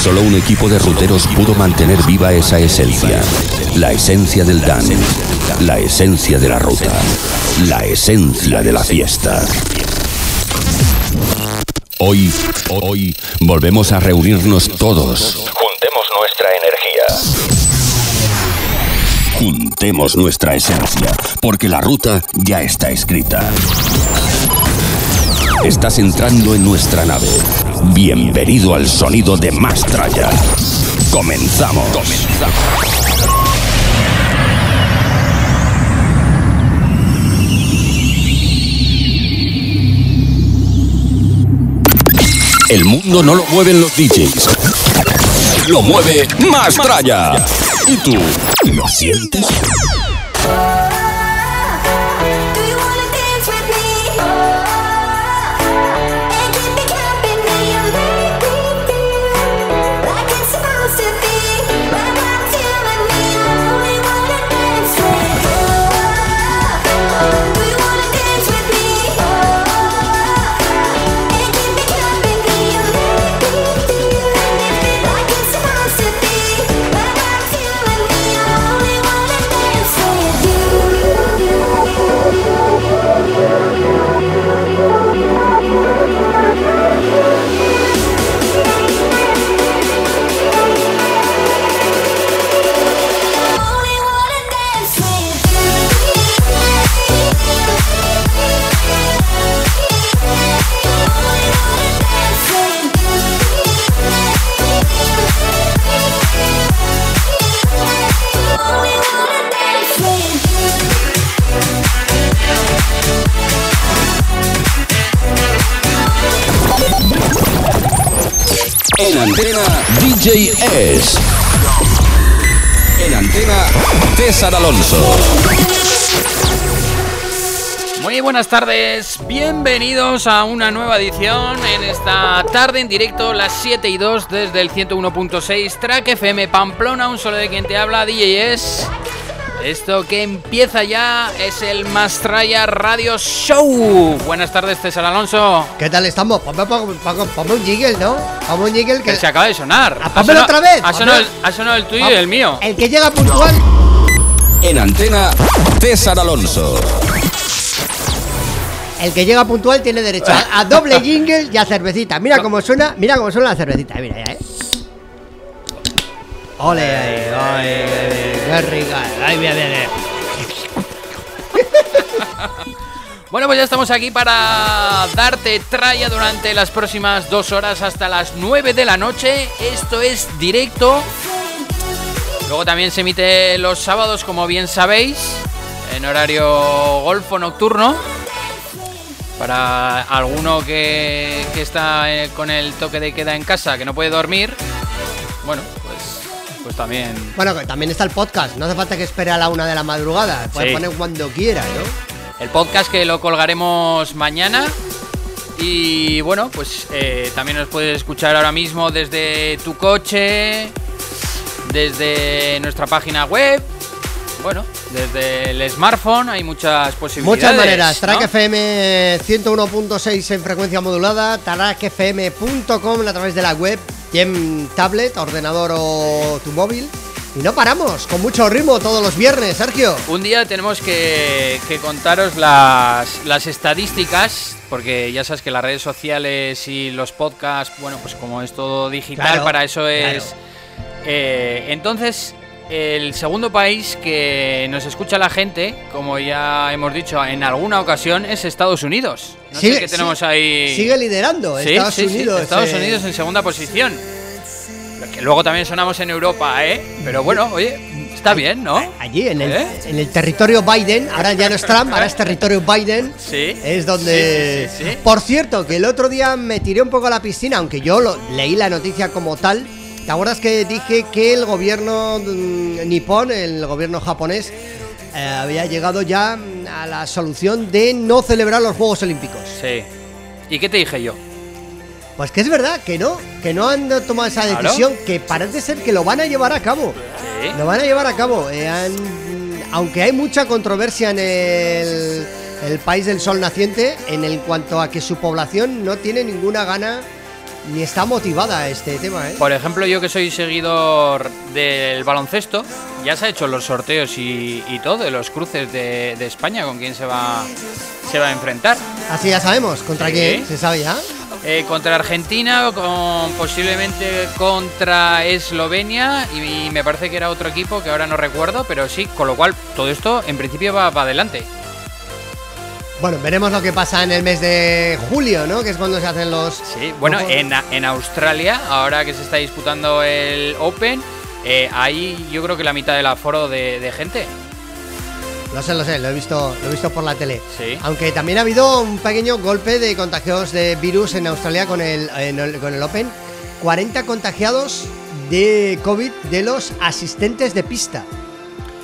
solo un equipo de ruteros pudo mantener viva esa esencia, la esencia del dance, la esencia de la ruta, la esencia de la fiesta. Hoy, hoy, volvemos a reunirnos todos. Juntemos nuestra energía. Juntemos nuestra esencia, porque la ruta ya está escrita. Estás entrando en nuestra nave. Bienvenido al sonido de Mastraya. Comenzamos. Comenzamos. El mundo no lo mueven los DJs. Lo mueve Mastraya. ¿Y tú? ¿Lo sientes? DJ S. En antena César Alonso. Muy buenas tardes, bienvenidos a una nueva edición en esta tarde en directo, las 7 y 2 desde el 101.6 Track FM Pamplona, un solo de quien te habla, DJ S. Esto que empieza ya es el Mastraya Radio Show. Buenas tardes, César Alonso. ¿Qué tal estamos? Ponme, ponme- ponme- ponme un jiggle, ¿no? Ponme un jiggle que... Que se acaba de sonar. Pónmelo otra vez, Ha sonado, el, sonado el tuyo y el mío. El que llega puntual... En antena César Alonso. El que llega puntual tiene derecho a, a doble jingle y a cervecita. Mira cómo suena, mira cómo suena la cervecita. Mira ya, ¿eh? Ole, ay, ay, Bueno, pues ya estamos aquí para darte tralla durante las próximas dos horas hasta las 9 de la noche. Esto es directo. Luego también se emite los sábados, como bien sabéis, en horario golfo nocturno. Para alguno que, que está eh, con el toque de queda en casa, que no puede dormir, bueno, pues, pues también Bueno, que también está el podcast. No hace falta que espere a la una de la madrugada. Puede Sí. poner cuando quiera, ¿no? el podcast que lo colgaremos mañana. Y bueno, pues eh, también nos puedes escuchar ahora mismo desde tu coche, desde nuestra página web, bueno, desde el smartphone, hay muchas posibilidades. Muchas maneras. ¿no? Track FM 101.6 en frecuencia modulada. Trackfm.com a través de la web. En tablet, ordenador o tu móvil. Y no paramos, con mucho ritmo todos los viernes, Sergio. Un día tenemos que, que contaros las, las estadísticas, porque ya sabes que las redes sociales y los podcasts, bueno, pues como es todo digital, Claro, para eso claro. es... eh, entonces, el segundo país que nos escucha la gente, como ya hemos dicho en alguna ocasión, es Estados Unidos. No Sigue- sé qué tenemos sigue- ahí... Sigue liderando Sí, Estados sí, sí, Unidos. Estados eh, Unidos en segunda posición. Que luego también sonamos en Europa, ¿eh? Pero bueno, oye, está bien, ¿no? Allí, en el, ¿Eh? en el territorio Biden, ahora ya no es Trump, ahora es territorio Biden. Sí. Es donde. Sí, sí, sí, sí. Por cierto, que el otro día me tiré un poco a la piscina, aunque yo lo, leí la noticia como tal. ¿Te acuerdas que dije que el gobierno mm, nipón, el gobierno japonés, eh, había llegado ya mm, a la solución de no celebrar los Juegos Olímpicos? Sí. ¿Y qué te dije yo? Pues que es verdad, que no, que no han tomado esa Claro. decisión, que parece ser que lo van a llevar a cabo. Sí. Lo van a llevar a cabo. eh, han- aunque hay mucha controversia en el, el país del sol naciente, en el cuanto a que su población no tiene ninguna gana ni está motivada este tema, ¿eh? Por ejemplo, yo que soy seguidor del baloncesto, ya se ha hecho los sorteos y, y todo, de los cruces de, de España, con quién se va, se va a enfrentar. Así ya sabemos, ¿contra Sí. quién? ¿Se sabe ya? Eh, contra Argentina, con, posiblemente contra Eslovenia y, me parece que era otro equipo que ahora no recuerdo, pero sí, con lo cual todo esto en principio va para adelante. Bueno, veremos lo que pasa en el mes de julio, ¿no? Que es cuando se hacen los... Sí, bueno, en, en Australia, ahora que se está disputando el Open, eh, hay yo creo que la mitad del aforo de, de gente. Lo sé, lo sé, lo he visto, lo he visto por la tele. Sí. Aunque también ha habido un pequeño golpe de contagios de virus en Australia con el, en el- con el Open. 40 contagiados de COVID de los asistentes de pista.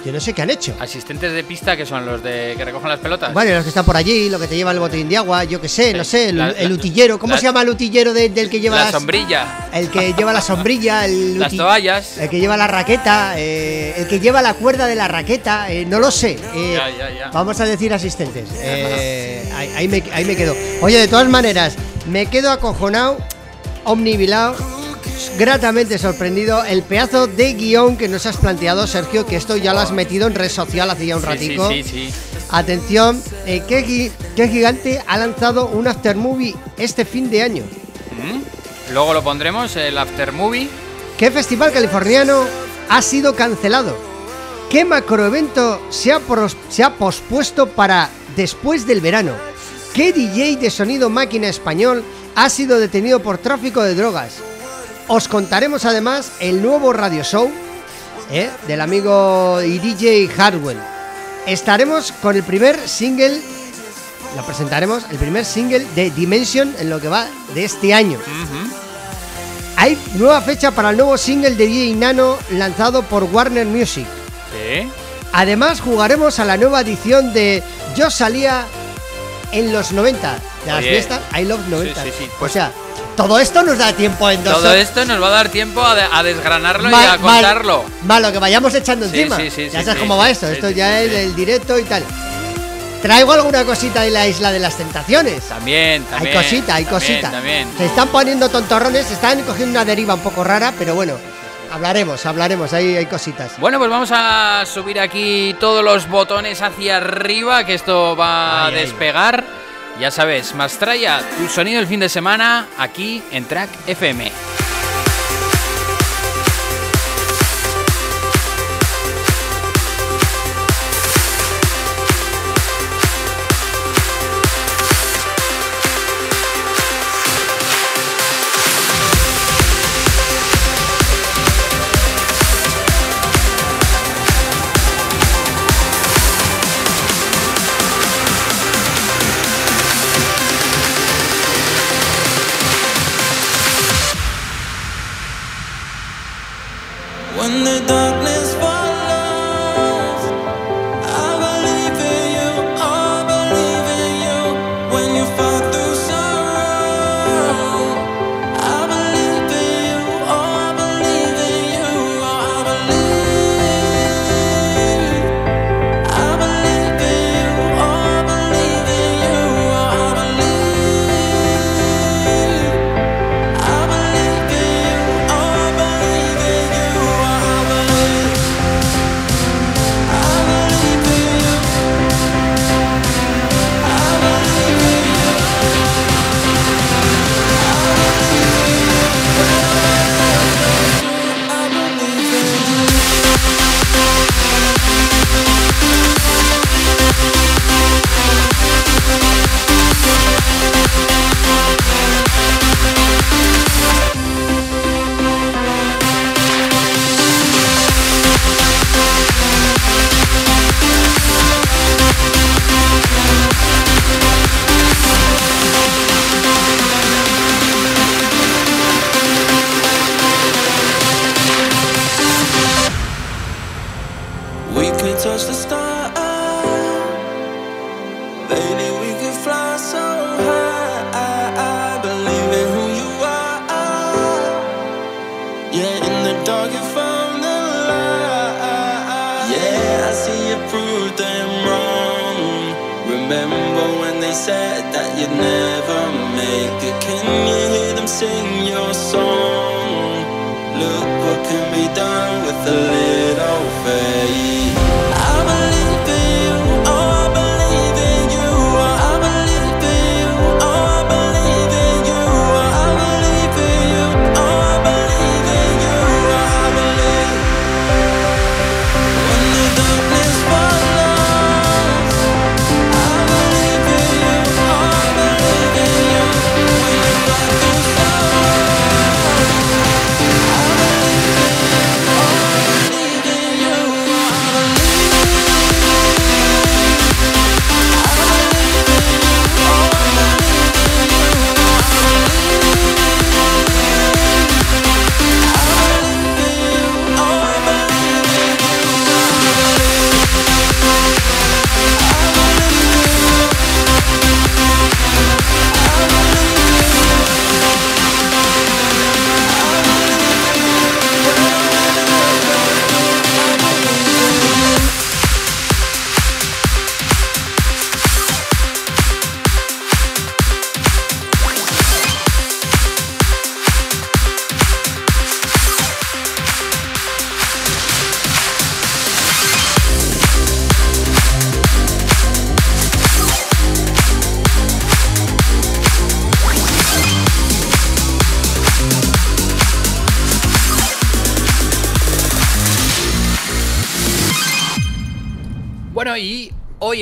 Yo no sé qué han hecho. Asistentes de pista que son los de que recogen las pelotas. Vale, los que están por allí, lo que te lleva el botellín de agua, yo qué sé, no sé, el, La- el utillero. ¿Cómo la- se llama el utillero de- del que lleva la las- sombrilla, El que lleva la sombrilla, el las uti- toallas. El que lleva la raqueta, eh, el que lleva la cuerda de la raqueta, eh, no lo sé. eh, Ya, ya, ya. Vamos a decir asistentes. ahí, ahí me, ahí me quedo. Oye, de todas maneras, me quedo acojonado, omnibilado, gratamente sorprendido. El pedazo de guion que nos has planteado, Sergio, que esto ya lo has metido en red social hace ya un Sí, ratico. Sí, sí, sí. Atención, eh, ¿qué, gi- qué gigante ha lanzado un aftermovie este fin de año? Mm. Luego lo pondremos, el after movie. ¿Qué festival californiano ha sido cancelado? ¿Qué macroevento se ha, se ha pospuesto para después del verano? ¿Qué DJ de sonido máquina español ha sido detenido por tráfico de drogas? Os contaremos además el nuevo radio show ¿eh? del amigo y DJ Hardwell. Estaremos con el primer single, lo presentaremos, el primer single de Dimension en lo que va de este año. Hay nueva fecha para el nuevo single de DJ Nano lanzado por Warner Music. Sí. Además jugaremos a la nueva edición de Yo salía en los 90 de las Oye. fiestas I Love 90. Sí, sí, sí. O sea, todo esto nos da tiempo en dos Todo horas. esto nos va a dar tiempo a, de- a desgranarlo y Mal- a mal- contarlo. Malo, que vayamos echando Sí, encima. sí, sí, ya sabes cómo va esto. esto ya es del directo y tal. Traigo alguna cosita de la isla de las tentaciones. También, también. hay cosita, hay también, cosita. También. Se están poniendo tontorrones, se están cogiendo una deriva un poco rara, pero bueno, hablaremos, hablaremos, ahí hay cositas. Bueno, pues vamos a subir aquí todos los botones hacia arriba, que esto va a ay. Ya sabes, Mastraya, tu sonido el fin de semana aquí en Track FM.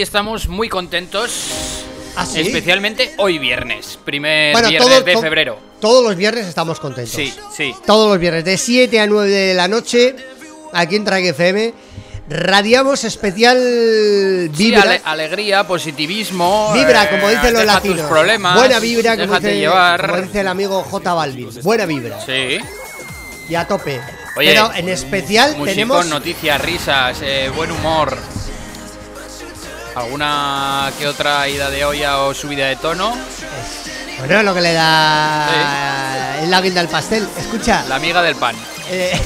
Estamos muy contentos. ¿Ah, sí? Especialmente hoy viernes, primer Bueno, viernes todo- de febrero. Todos los viernes estamos contentos. Sí, sí. Todos los viernes, de 7 a 9 de la noche, aquí en Track FM, radiamos especial Sí, vibra. ale- alegría, positivismo. Vibra, eh, como dicen los deja latinos. tus problemas. Buena vibra, como dice, llevar. como dice el amigo J Balvin. Buena vibra. Sí. Y a tope. Oye, Pero en especial Musicón, tenemos. noticias, risas, eh, buen humor. ¿Alguna que otra ida de olla o subida de tono? Bueno, lo que le da el la guinda al pastel. Escucha. La amiga del pan. eh,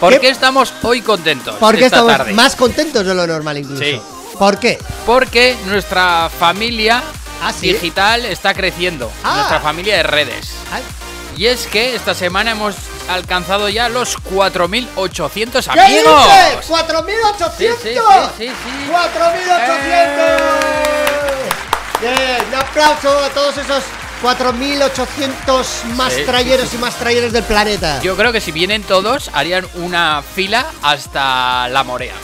¿Por ¿Qué? qué, estamos hoy contentos? porque esta estamos tarde? más contentos de lo normal incluso. Sí. ¿Por qué? Porque nuestra familia Ah, ¿sí? digital está creciendo. Ah. Nuestra familia de redes. Ay, Y es que esta semana hemos alcanzado ya los 4.800 ¿Qué amigos. dices? ¡4.800! Sí, sí, sí, sí, sí. ¡4.800! Bien, un aplauso a todos esos 4.800 más Sí, trayeros sí. y más trayeros del planeta. Yo creo que si vienen todos, harían una fila hasta la Morea.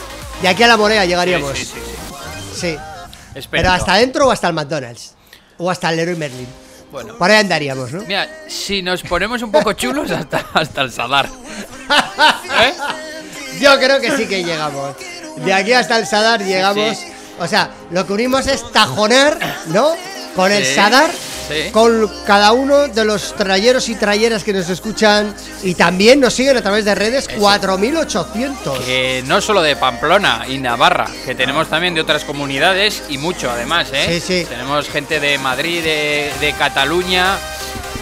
De aquí a la Morea llegaríamos. Sí, sí, sí, Pero hasta adentro o hasta el McDonald's. O hasta el Leroy Merlin. Bueno, Por ahí andaríamos, ¿no? mira, si nos ponemos un poco chulos, hasta, hasta el Sadar. ¿Eh? Yo creo que sí que llegamos. De aquí hasta el Sadar llegamos. sí. O sea, lo que unimos es tajonar, ¿no? Con el Sí, Sadar, sí. con cada uno de los trayeros y trayeras que nos escuchan y también nos siguen a través de redes, Eso. 4.800. Que no solo de Pamplona y Navarra, que tenemos también de otras comunidades y mucho además, ¿eh? Sí, sí. Tenemos gente de Madrid, de, de Cataluña,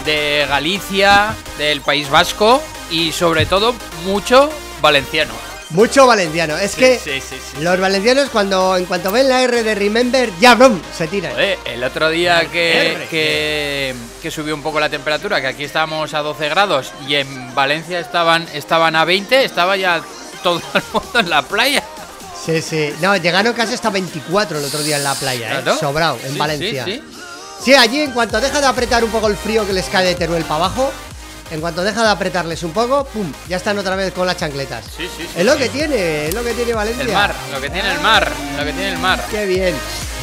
de Galicia, del País Vasco y sobre todo mucho valenciano. Mucho valenciano. Es Sí, que sí, sí, sí. los valencianos cuando en cuanto ven la R de Remember, ya brum, se tiran. Joder, el otro día que, R. que, que subió un poco la temperatura, que aquí estábamos a 12 grados y en Valencia estaban, estaban a 20, estaba ya todo el mundo en la playa. Sí, sí. No, llegaron casi hasta 24 el otro día en la playa, ¿eh? Sobrado, en Valencia. Sí, allí en cuanto deja de apretar un poco el frío que les cae de Teruel para abajo, en cuanto deja de apretarles un poco, pum, ya están otra vez con las chancletas. Sí, sí, sí, es lo sí. que tiene, es lo que tiene Valencia. El mar, lo que tiene el mar, lo que tiene el mar. Qué bien.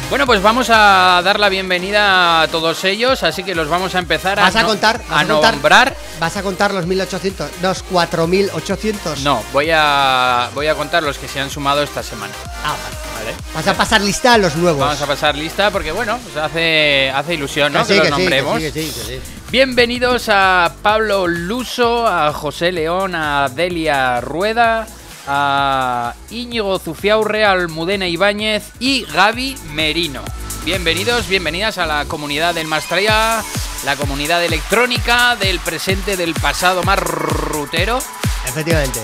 Bueno, pues vamos a dar la bienvenida a todos ellos, así que los vamos a empezar ¿Vas a no- contar? ¿Vas a a contar? nombrar. ¿Vas a contar los 1800? Los 4800. No, voy a voy a contar los que se han sumado esta semana. Ah, vale. ¿vale? Vas a pasar lista a los nuevos. Vamos a pasar lista porque bueno, pues hace hace ilusión, ¿no? Que sí, que los sí, nombremos. que sí. Bienvenidos a Pablo Luso, a José León, a Delia Rueda, a Íñigo Zufiaurre, Almudena Ibáñez y Gaby Merino. Bienvenidos, bienvenidas a la comunidad del Mastraya, la comunidad electrónica del presente, del pasado más rutero. Efectivamente.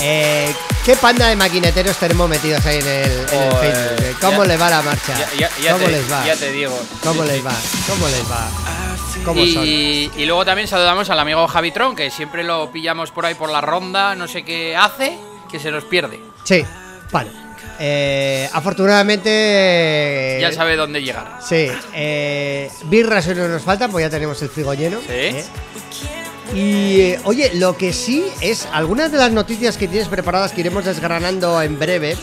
Eh, ¿Qué panda de maquineteros tenemos metidos ahí en el, en el Joder. Facebook? ¿Cómo Ya- le va la marcha? Ya, ya- ya ¿Cómo te, les va? ya te digo. ¿Cómo Sí, les sí. va? ¿Cómo les va? ¿Cómo son? Y, luego también saludamos al amigo Javitron, que siempre lo pillamos por ahí por la ronda, no sé qué hace, que se nos pierde. Sí, vale. Eh, afortunadamente. Ya sabe dónde llegar. Sí, eh, birras no nos faltan, pues ya tenemos el frigo lleno. Sí. ¿eh? Y eh, oye, lo que sí es, algunas de las noticias que tienes preparadas que iremos desgranando en breve,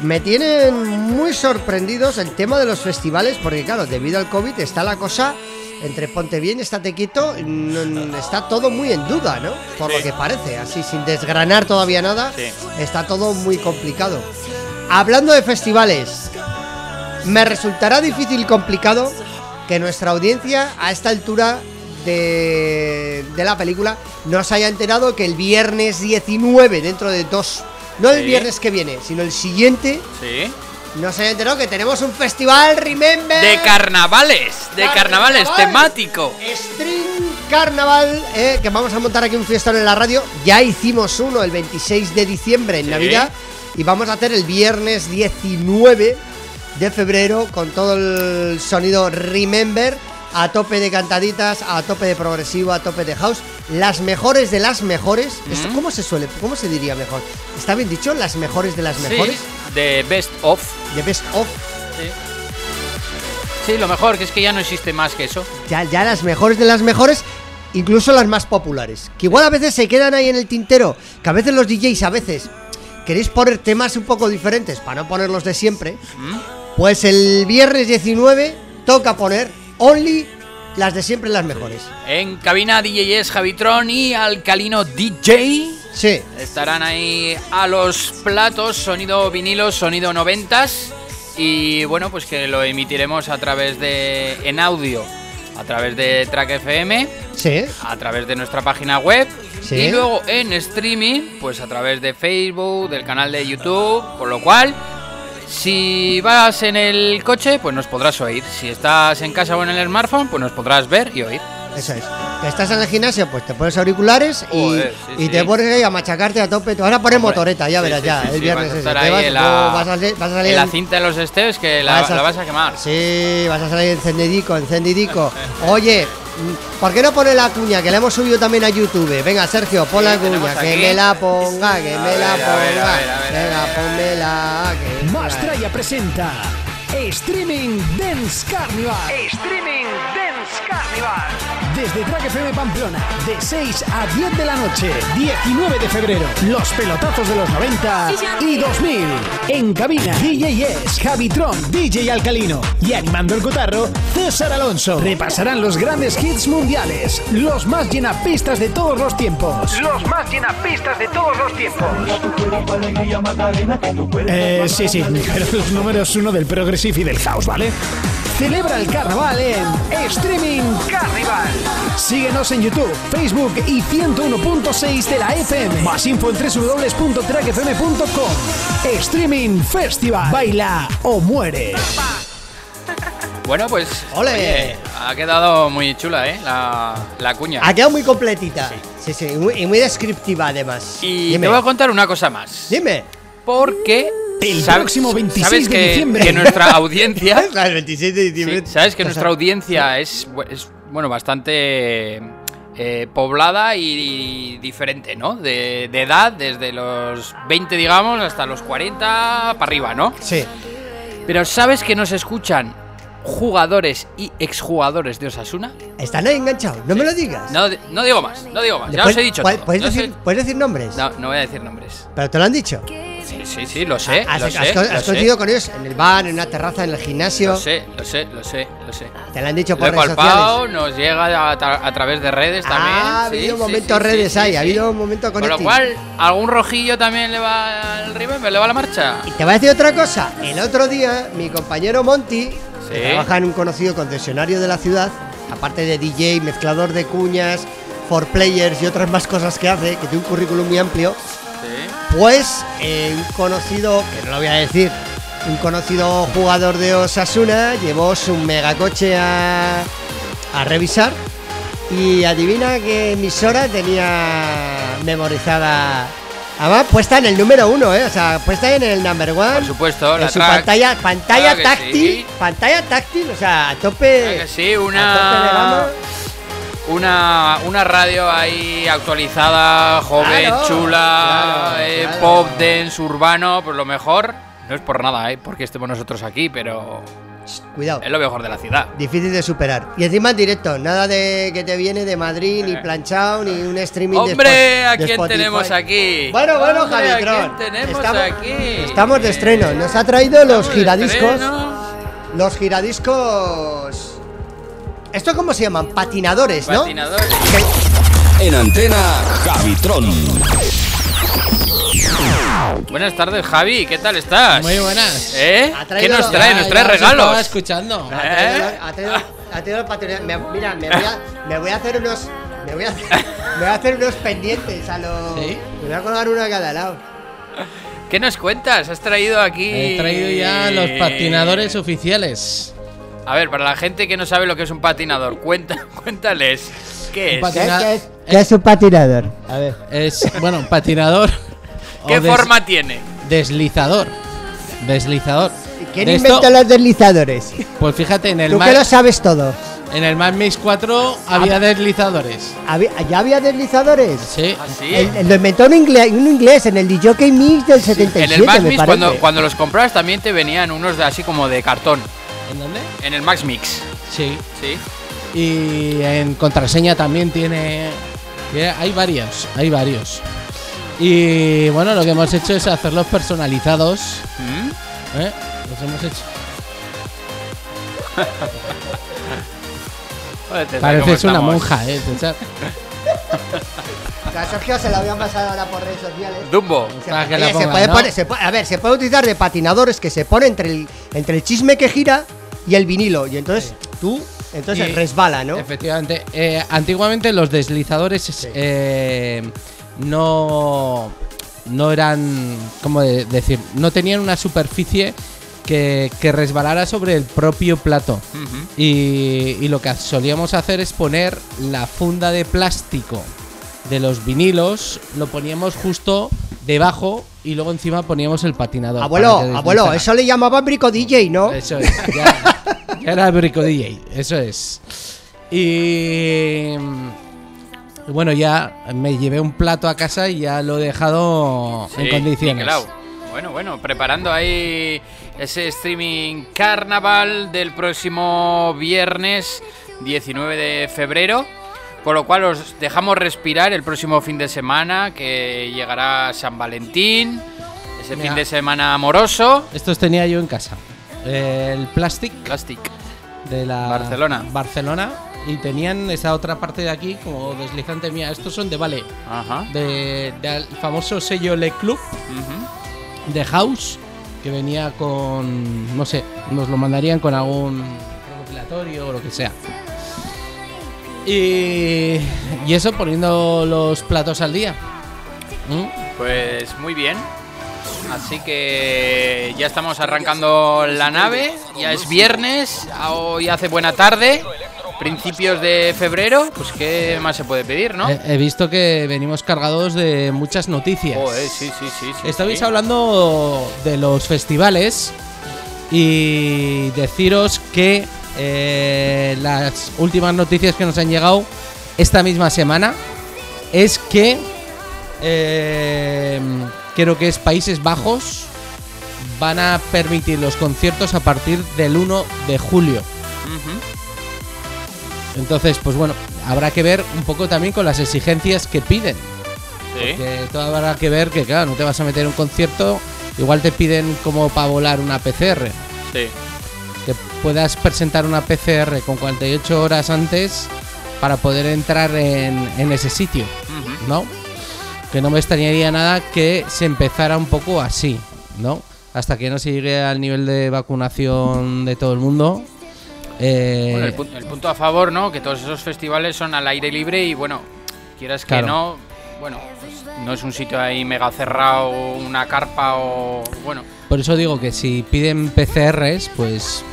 me tienen muy sorprendidos el tema de los festivales, porque claro, debido al COVID está la cosa entre ponte bien, estate quieto, no- está todo muy en duda, ¿no? Por lo que parece, así sin desgranar todavía nada, Sí. está todo muy complicado. Hablando de festivales, me resultará difícil y complicado que nuestra audiencia a esta altura de, de la película no se haya enterado que el viernes 19, dentro de dos, no el Sí. viernes que viene, sino el siguiente, Sí. no se haya enterado que tenemos un festival, remember. De carnavales, de carnavales, Carnaval. temático. String Carnaval, eh, que vamos a montar aquí un fiestón en la radio. Ya hicimos uno el 26 de diciembre en Sí. Navidad y vamos a hacer el viernes 19 de febrero con todo el sonido Remember a tope de cantaditas, a tope de progresivo, a tope de house, las mejores de las mejores. ¿Esto cómo se suele, cómo se diría mejor? ¿Está bien dicho? Las mejores de las mejores, Sí, de best of. de best of. Sí. Sí, lo mejor, que es que ya no existe más que eso. ya, ya las mejores de las mejores, incluso las más populares. Que igual a veces se quedan ahí en el tintero, que a veces los DJs a veces queréis poner temas un poco diferentes para no ponerlos de siempre. Pues el viernes 19 toca poner only las de siempre las mejores. En cabina DJs Javitron y Alcalino DJ. Sí, Estarán ahí a los platos, sonido vinilo, sonido noventas. Y bueno, pues que lo emitiremos a través de. en audio, a través de Track FM, sí, a través de nuestra página web. Sí. Y luego en streaming, pues a través de Facebook, del canal de YouTube. Con lo cual, si vas en el coche, pues nos podrás oír. Si estás en casa o en el smartphone, pues nos podrás ver y oír. Eso es. Que estás en el gimnasio, pues te pones auriculares y, Joder, sí, y sí. te pones ahí a machacarte a tope. Te vas a poner Hombre, motoreta, ya verás, sí, ya, sí, el sí, viernes vas a ese. vas, en la, vas a salir- vas a salir en la cinta de los steps que la, Vas a- la vas a quemar. Sí, vas a salir encendidico, encendidico. Oye, mm, ¿por qué no pone la cuña? Que la hemos subido también a YouTube. Venga, Sergio, pon la cuña. Que me la ponga, que A me ver, la ponga. Venga, ver. pónmela. Que... Mastraya presenta Streaming Dance Carnival. Streaming Dance Carnival. Desde Track FM Pamplona, de 6 a 10 de la noche, 19 de febrero. Los pelotazos de los 90 y 2000. En cabina, DJ Yes, Javitron, DJ Alcalino. Y animando el cotarro, César Alonso. Repasarán los grandes hits mundiales, los más llenapistas de todos los tiempos. Los más llenapistas de todos los tiempos. Eh, sí, sí, pero los números uno del Progressive y del House, ¿vale? Celebra el carnaval en Streaming Carnival. Síguenos en YouTube, Facebook y 101.6 de la FM. Más info en www.trackfm.com. Streaming Festival. Baila o muere. Bueno, pues. ¡Ole! oye, ha quedado muy chula, ¿eh? La, la cuña. Ha quedado muy completita. Sí, sí, y muy, y muy descriptiva además. Y Dime. te voy a contar una cosa más. Dime. Porque. El próximo 26 sabes de que, diciembre. que nuestra audiencia. El 26 de sí, diciembre. sabes que nuestra audiencia es, bu- es, bueno, bastante. eh, poblada y, y diferente, ¿no? De, de edad, desde los 20, digamos, hasta los 40 para arriba, ¿no? Sí. Pero ¿sabes que nos escuchan jugadores y exjugadores de Osasuna? Están ahí enganchados. No me lo digas. No, di- no digo más, no digo más. Ya os he dicho. ¿puedes- todo, ¿puedes, ya os he- decir, ¿Puedes decir nombres? No, no voy a decir nombres. Pero te lo han dicho. Sí, sí, sí, lo sé. Has, lo has- sé, has- lo has sé, coincidido con ellos en el bar, en una terraza, en el gimnasio. Lo sé, lo sé, lo sé, lo sé. Te lo han dicho Lo por he redes palpado, sociales. nos llega a, tra- a través de redes también. Ah, ha sí, habido sí, momentos sí, redes ahí, ha habido un momento Con lo connecting. cual, algún rojillo también le va al Remember, le va a la marcha. Y te voy a decir otra cosa. El otro día, mi compañero Monty, que trabaja en un conocido concesionario de la ciudad, aparte de DJ, mezclador de cuñas, for players y otras más cosas que hace, que tiene un currículum muy amplio. Pues eh, un conocido, que no lo voy a decir, un conocido jugador de Osasuna llevó su megacoche a, a revisar y adivina qué emisora tenía memorizada Además, puesta en el número uno, ¿eh? O sea, puesta en el number one. Por supuesto, en la su track. pantalla, pantalla Claro táctil. sí. Pantalla táctil, o sea, a tope. Claro que sí, a tope de una, gama. Una, una radio ahí actualizada, joven, Claro, chula, claro, eh, claro. pop, dance, urbano, pues lo mejor. No es por nada, ¿eh? Porque estemos nosotros aquí, pero Cuidado. es lo mejor de la ciudad. Difícil de superar. Y encima en directo, nada de que te viene de Madrid, ni planchado, ni un streaming de Eh. ¡Hombre! ¿A de quién tenemos aquí? Bueno, bueno, ¡Hombre, Javitron. ¿A quién tenemos estamos, aquí? estamos de estreno. Nos ha traído los de giradiscos. Los giradiscos. ¿Esto cómo se llaman? Patinadores, ¿no? Patinadores. En antena, Javitron. Buenas tardes, Javi. ¿Qué tal estás? Muy buenas. ¿Eh? ¿Qué nos trae? ¿Nos trae ya os estaba regalos? escuchando. Ha traído, ¿Eh? ha traído- ha traído el patinador. Me- mira, me voy, a, me voy a hacer unos. Me voy a hacer, me voy a hacer unos pendientes a los. ¿Sí? Me voy a colgar uno a cada lado. ¿Qué nos cuentas? ¿Has traído aquí...? He traído ya los patinadores oficiales. A ver, para la gente que no sabe lo que es un patinador, cuenta, cuéntales. ¿Qué es? patinador. ¿Qué, es, qué es un patinador? A ver. Es, bueno, patinador. ¿Qué des- forma tiene? Deslizador. Deslizador. ¿Quién De inventó esto, los deslizadores? Pues fíjate, en el, Tú que lo sabes todo. en el Mac Mix 4 había deslizadores. ¿Había- ¿Ya había deslizadores? Sí. ¿Ah, sí? El- el- lo inventó un inglés, un inglés en el DJ Mix del 77, En el me Mix, cuando los compras, también te venían unos de así como de cartón. ¿En dónde? En el Max Mix. Sí. Sí. Y en contraseña también tiene. Hay varios, hay varios. Y bueno, lo que hemos hecho es hacerlos personalizados. ¿Mm? ¿eh? Los hemos hecho. Joder, Pareces una estamos. monja, ¿eh? César? A Sergio se lo habían pasado ahora por redes sociales. Dumbo. Se, Para que oye, la se pongan, puede ¿no? poner- se puede- a ver, se puede utilizar de patinadores que se pone entre el, entre el chisme que gira y el vinilo. Y entonces tú, entonces Y- resbala, ¿no? Efectivamente. Eh, antiguamente los deslizadores eh, no, no eran, ¿cómo de- decir? No tenían una superficie que, que resbalara sobre el propio plato. Y, y lo que solíamos hacer es poner la funda de plástico de los vinilos, lo poníamos justo debajo y luego encima poníamos el patinador. Abuelo, abuelo, eso le llamaban brico DJ, ¿no? Eso es, ya, ya era Brico DJ, eso es. Y bueno, ya me llevé un plato a casa y ya lo he dejado en condiciones. Bueno, bueno, preparando ahí ese streaming carnaval del próximo viernes 19 de febrero. Con lo cual os dejamos respirar el próximo fin de semana, que llegará San Valentín, ese Mira. fin de semana amoroso. Estos tenía yo en casa. El plastic Plastic. de la Barcelona. Barcelona y tenían esa otra parte de aquí como deslizante mía. Estos son de Vale, Ajá. de- del famoso sello Le Club Ujú. de House que venía con no sé, nos lo mandarían con algún recopilatorio o lo que sea. Y, y eso poniendo los platos al día. ¿Mm? Pues muy bien. Así que ya estamos arrancando la nave. Ya es viernes. Hoy hace buena tarde. Principios de febrero. Pues qué más se puede pedir, ¿no? He, he visto que venimos cargados de muchas noticias. Joder, sí, sí, sí. sí, Estabais sí. hablando de los festivales y deciros que eh, las últimas noticias que nos han llegado esta misma semana es que eh, creo que es Países Bajos van a permitir los conciertos a partir del 1 de julio. Entonces, pues bueno, habrá que ver un poco también con las exigencias que piden. Sí. Todo habrá que ver que, claro, no te vas a meter en un concierto. Igual te piden como para volar una PCR. Sí. Que puedas presentar una PCR con 48 horas antes para poder entrar en, en ese sitio. ¿no? Que no me extrañaría nada que se empezara un poco así, ¿no? Hasta que no se llegue al nivel de vacunación de todo el mundo. Eh, Bueno, el, pu- el punto a favor, ¿no? Que todos esos festivales son al aire libre y bueno, quieras que Claro. no, bueno, pues no es un sitio ahí mega cerrado, una carpa o bueno. Por eso digo que si piden PCRs, pues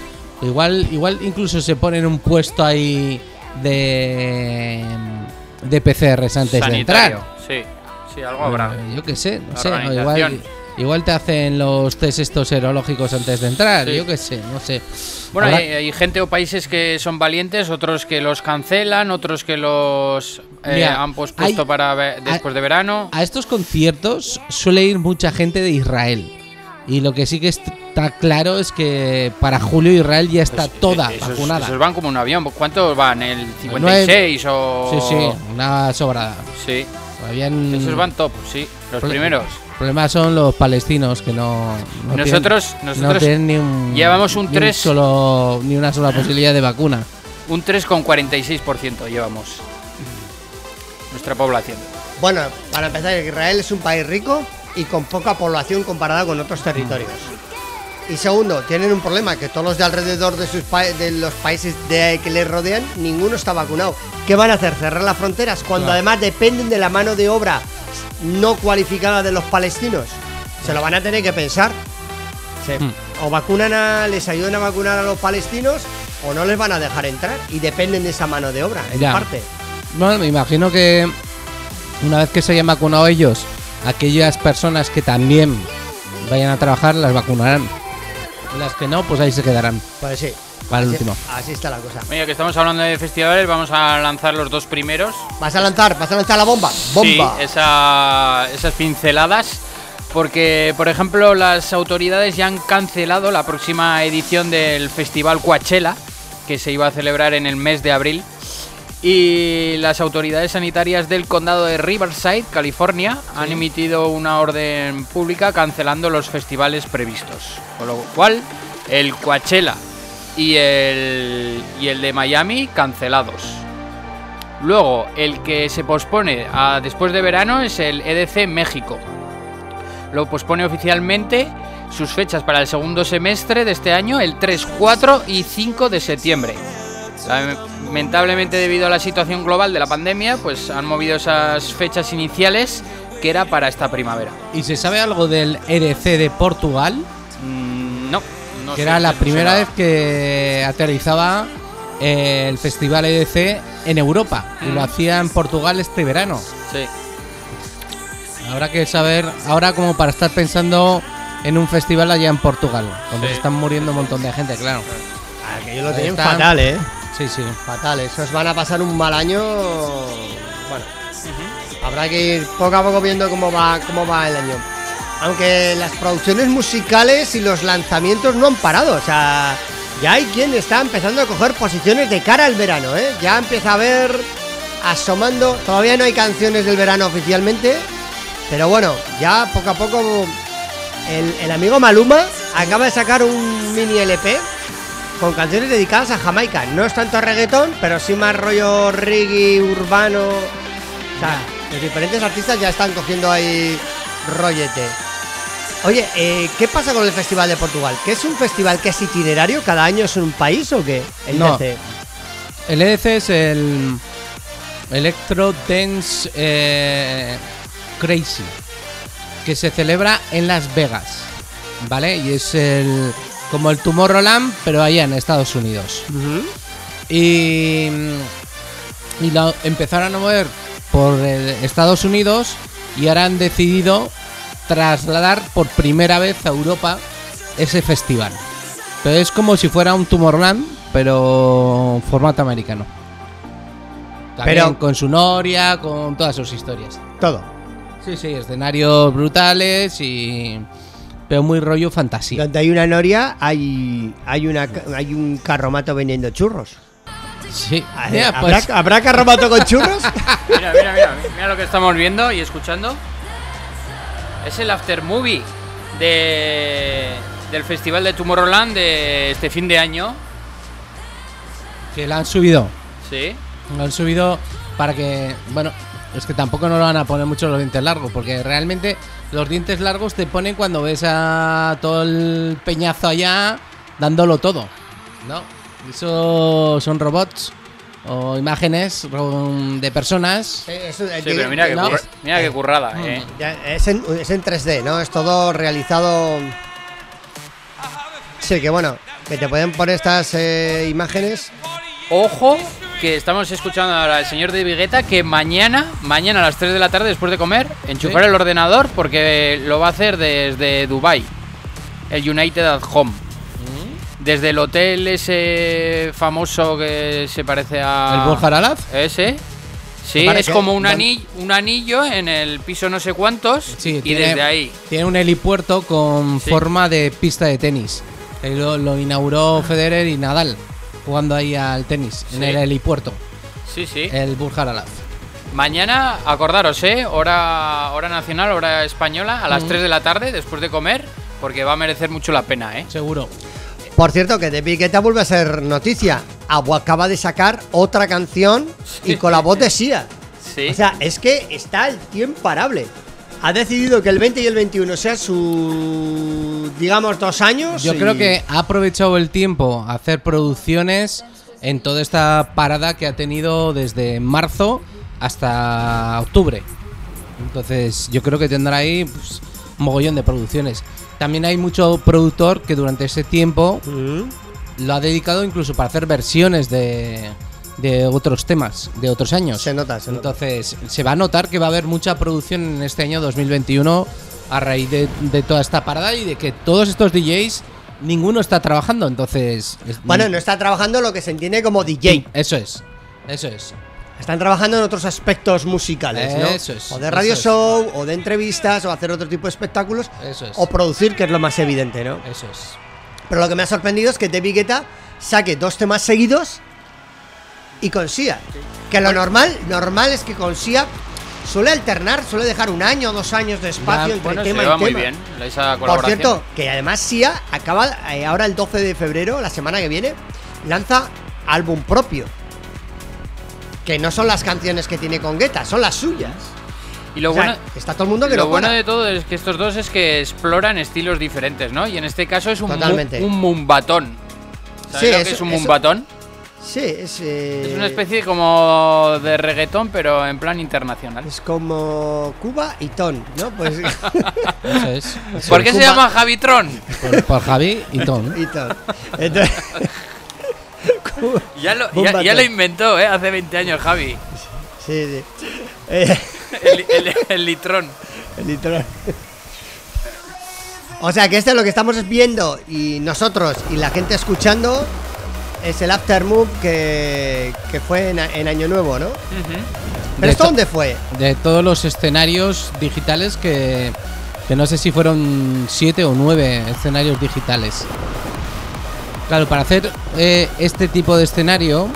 igual, igual incluso se ponen un puesto ahí de, de PCRs antes de entrar. Sí, Sí, algo habrá. Yo qué sé, no sé. Igual, igual te hacen los test estos serológicos antes de entrar. Sí. Yo qué sé, no sé. Bueno, hay, hay gente o países que son valientes, otros que los cancelan, otros que los eh, Mira, han pospuesto hay- para después de verano. a estos conciertos suele ir mucha gente de Israel. Y lo que sí que está claro es que para julio Israel ya está Pues, toda eh, esos, vacunada. esos van como un avión. ¿Cuántos van? ¿El 56 o...? Sí, sí, una sobrada. Sí, Todavía n- esos van top, sí, los Pro- primeros. El problema son los palestinos que no. no Nosotros- tienen, nosotros no tienen ni un, llevamos un ni tres- solo, ni una sola posibilidad de vacuna. Un 3,46% llevamos. Nuestra población. Bueno, para empezar, Israel es un país rico y con poca población comparada con otros territorios. Y segundo, tienen un problema, que todos los de alrededor de, sus de los países de, que les rodean, ninguno está vacunado. ¿Qué van a hacer? ¿Cerrar las fronteras? Cuando Claro. además dependen de la mano de obra no cualificada de los palestinos. Se lo van a tener que pensar. Se- Hmm. O vacunan a, les ayudan a vacunar a los palestinos o no les van a dejar entrar y dependen de esa mano de obra, en Ya. parte. Bueno, me imagino que una vez que se hayan vacunado ellos, aquellas personas que también vayan a trabajar las vacunarán. Las que no, pues ahí se quedarán. Pues sí. Para el Así- último. Así está la cosa. Oye, que estamos hablando de festivales, vamos a lanzar los dos primeros. ¿Vas a lanzar? ¿Vas a lanzar la bomba? ¡Bomba! Sí, esa- esas pinceladas. Porque, por ejemplo, las autoridades ya han cancelado la próxima edición del Festival Coachella, que se iba a celebrar en el mes de abril. Y las autoridades sanitarias del condado de Riverside, California, han emitido una orden pública cancelando los festivales previstos. Con lo cual, el Coachella y el, y el de Miami cancelados. Luego, el que se pospone a después de verano es el EDC México. Lo pospone oficialmente sus fechas para el segundo semestre de este año, el 3, 4 y 5 de septiembre. Lamentablemente debido a la situación global de la pandemia, pues han movido esas fechas iniciales que era para esta primavera. ¿Y se sabe algo del ERC de Portugal? Mm, no, no que sé, era la primera vez que aterrizaba eh, el festival EDC en Europa. Y lo Mm. hacía en Portugal este verano. Sí. Habrá que saber, ahora como para estar pensando en un festival allá en Portugal, donde Sí. se están muriendo un montón de gente, claro. Aquello lo Ahí tienen está. fatal, ¿eh? Sí, sí. Fatal. Esos van a pasar un mal año. Bueno, habrá que ir poco a poco viendo cómo va, cómo va el año. Aunque las producciones musicales y los lanzamientos no han parado. O sea, ya hay quien está empezando a coger posiciones de cara al verano, ¿eh? Ya empieza a ver asomando. Todavía no hay canciones del verano oficialmente. Pero bueno, ya poco a poco el, el amigo Maluma acaba de sacar un mini LP con canciones dedicadas a Jamaica. No es tanto reggaetón, pero sí más rollo reggae, urbano. O sea, los diferentes artistas ya están cogiendo ahí rollete. Oye, eh, ¿qué pasa con el Festival de Portugal? ¿Que es un festival que es itinerario? ¿Cada año es un país o qué? El No. DC. El EDC es el Electro Dance eh, Crazy, que se celebra en Las Vegas, ¿vale? Y es el como el Tomorrowland, pero allá en Estados Unidos. Y, y lo empezaron a mover por Estados Unidos y ahora han decidido trasladar por primera vez a Europa ese festival. Pero es como si fuera un Tomorrowland, pero formato americano. También Pero- con su noria, con todas sus historias. Todo. Sí, sí, escenarios brutales y... Pero muy rollo fantasía. Donde hay una noria, hay, hay, una, hay un carromato vendiendo churros. Sí. Ah, Mira, ¿Habrá, pues, ¿Habrá carromato con churros? Mira, mira, mira, mira lo que estamos viendo y escuchando. Es el after movie de, del Festival de Tomorrowland de este fin de año. que la han subido. Sí. Lo han subido para que, bueno, es que tampoco no lo van a poner mucho los dientes largos, porque realmente los dientes largos te ponen cuando ves a todo el peñazo allá dándolo todo, ¿no? Eso son robots o imágenes de personas. Eso, eh, Sí, pero mira que, No. curra- mira que currada, Mm. eh. Es, en, es en 3D, ¿no? Es todo realizado. Sí, que bueno, que te pueden poner estas eh, imágenes. Ojo que estamos escuchando ahora al señor de Vigueta que mañana, mañana a las 3 de la tarde, después de comer, enchufar Sí. el ordenador porque lo va a hacer desde Dubai, el United at Home. Desde el hotel ese famoso que se parece a. ¿El Burj? Ese. Sí, es como un, anillo, un anillo en el piso no sé cuántos. Sí, y tiene- desde ahí. Tiene un helipuerto con Sí. forma de pista de tenis. Lo, lo inauguró Federer y Nadal jugando ahí al tenis en el helipuerto, Sí, sí. el Burj Al Arab. Mañana, acordaros, ¿eh? Hora, hora nacional, hora española, a las Mm. 3 de la tarde, después de comer, porque va a merecer mucho la pena, ¿eh? Seguro. Por cierto, que David Guetta vuelve a ser noticia. Agua acaba de sacar otra canción y con la voz de Sia. Sí. O sea, es que está el tío imparable. Ha decidido que el 20 y el 21 sea su, digamos, dos años. Yo y- creo que ha aprovechado el tiempo a hacer producciones en toda esta parada que ha tenido desde marzo hasta octubre. Entonces, yo creo que tendrá ahí pues, un mogollón de producciones. También hay mucho productor que durante ese tiempo lo ha dedicado incluso para hacer versiones de, de otros temas, de otros años. Se nota, se nota. Entonces, se va a notar que va a haber mucha producción en este año 2021 a raíz de, de toda esta parada y de que todos estos DJs, ninguno está trabajando. Entonces, es- Bueno, no está trabajando lo que se entiende como DJ. Eso es, eso es. Están trabajando en otros aspectos musicales, ¿no? Eso es, O de radio eso es. show, o de entrevistas, o hacer otro tipo de espectáculos. Eso es. O producir, que es lo más evidente, ¿no? Eso es. Pero lo que me ha sorprendido es que David Guetta saque dos temas seguidos y con Sia. Que lo normal, normal es que con Sia suele alternar, suele dejar un año o dos años de espacio Ya, entre bueno, se tema lleva y muy bien esa Por cierto, que además Sia acaba eh, ahora el 12 de febrero, la semana que viene, lanza álbum propio. Que no son las canciones que tiene con Guetta, son las suyas. y lo O sea, bueno, está todo el mundo que lo no bueno de todo es que estos dos es que exploran estilos diferentes, ¿no? Y en este caso es un, mu- un mumbatón. ¿Sabes Sí, lo que eso- es un mumbatón? Sí, es. eh, Es una especie como de reggaetón, pero en plan internacional. Es como Cuba y Ton, ¿no? Pues. Eso es. ¿Por qué se llama Javitron? Por, por Javi y Tom. y Ton. Entonces. Ya lo, ya, Bumbatón. ya lo inventó, ¿eh? Hace 20 años, Javi. Sí, sí. Eh, El, el- el litrón. el litrón. O sea que este es lo que estamos viendo y nosotros y la gente escuchando es el Aftermove que, que fue en, en Año Nuevo, ¿no? ¿Pero De esto to- dónde fue? De todos los escenarios digitales que, que no sé si fueron siete o nueve escenarios digitales. Claro, para hacer eh, este tipo de escenario,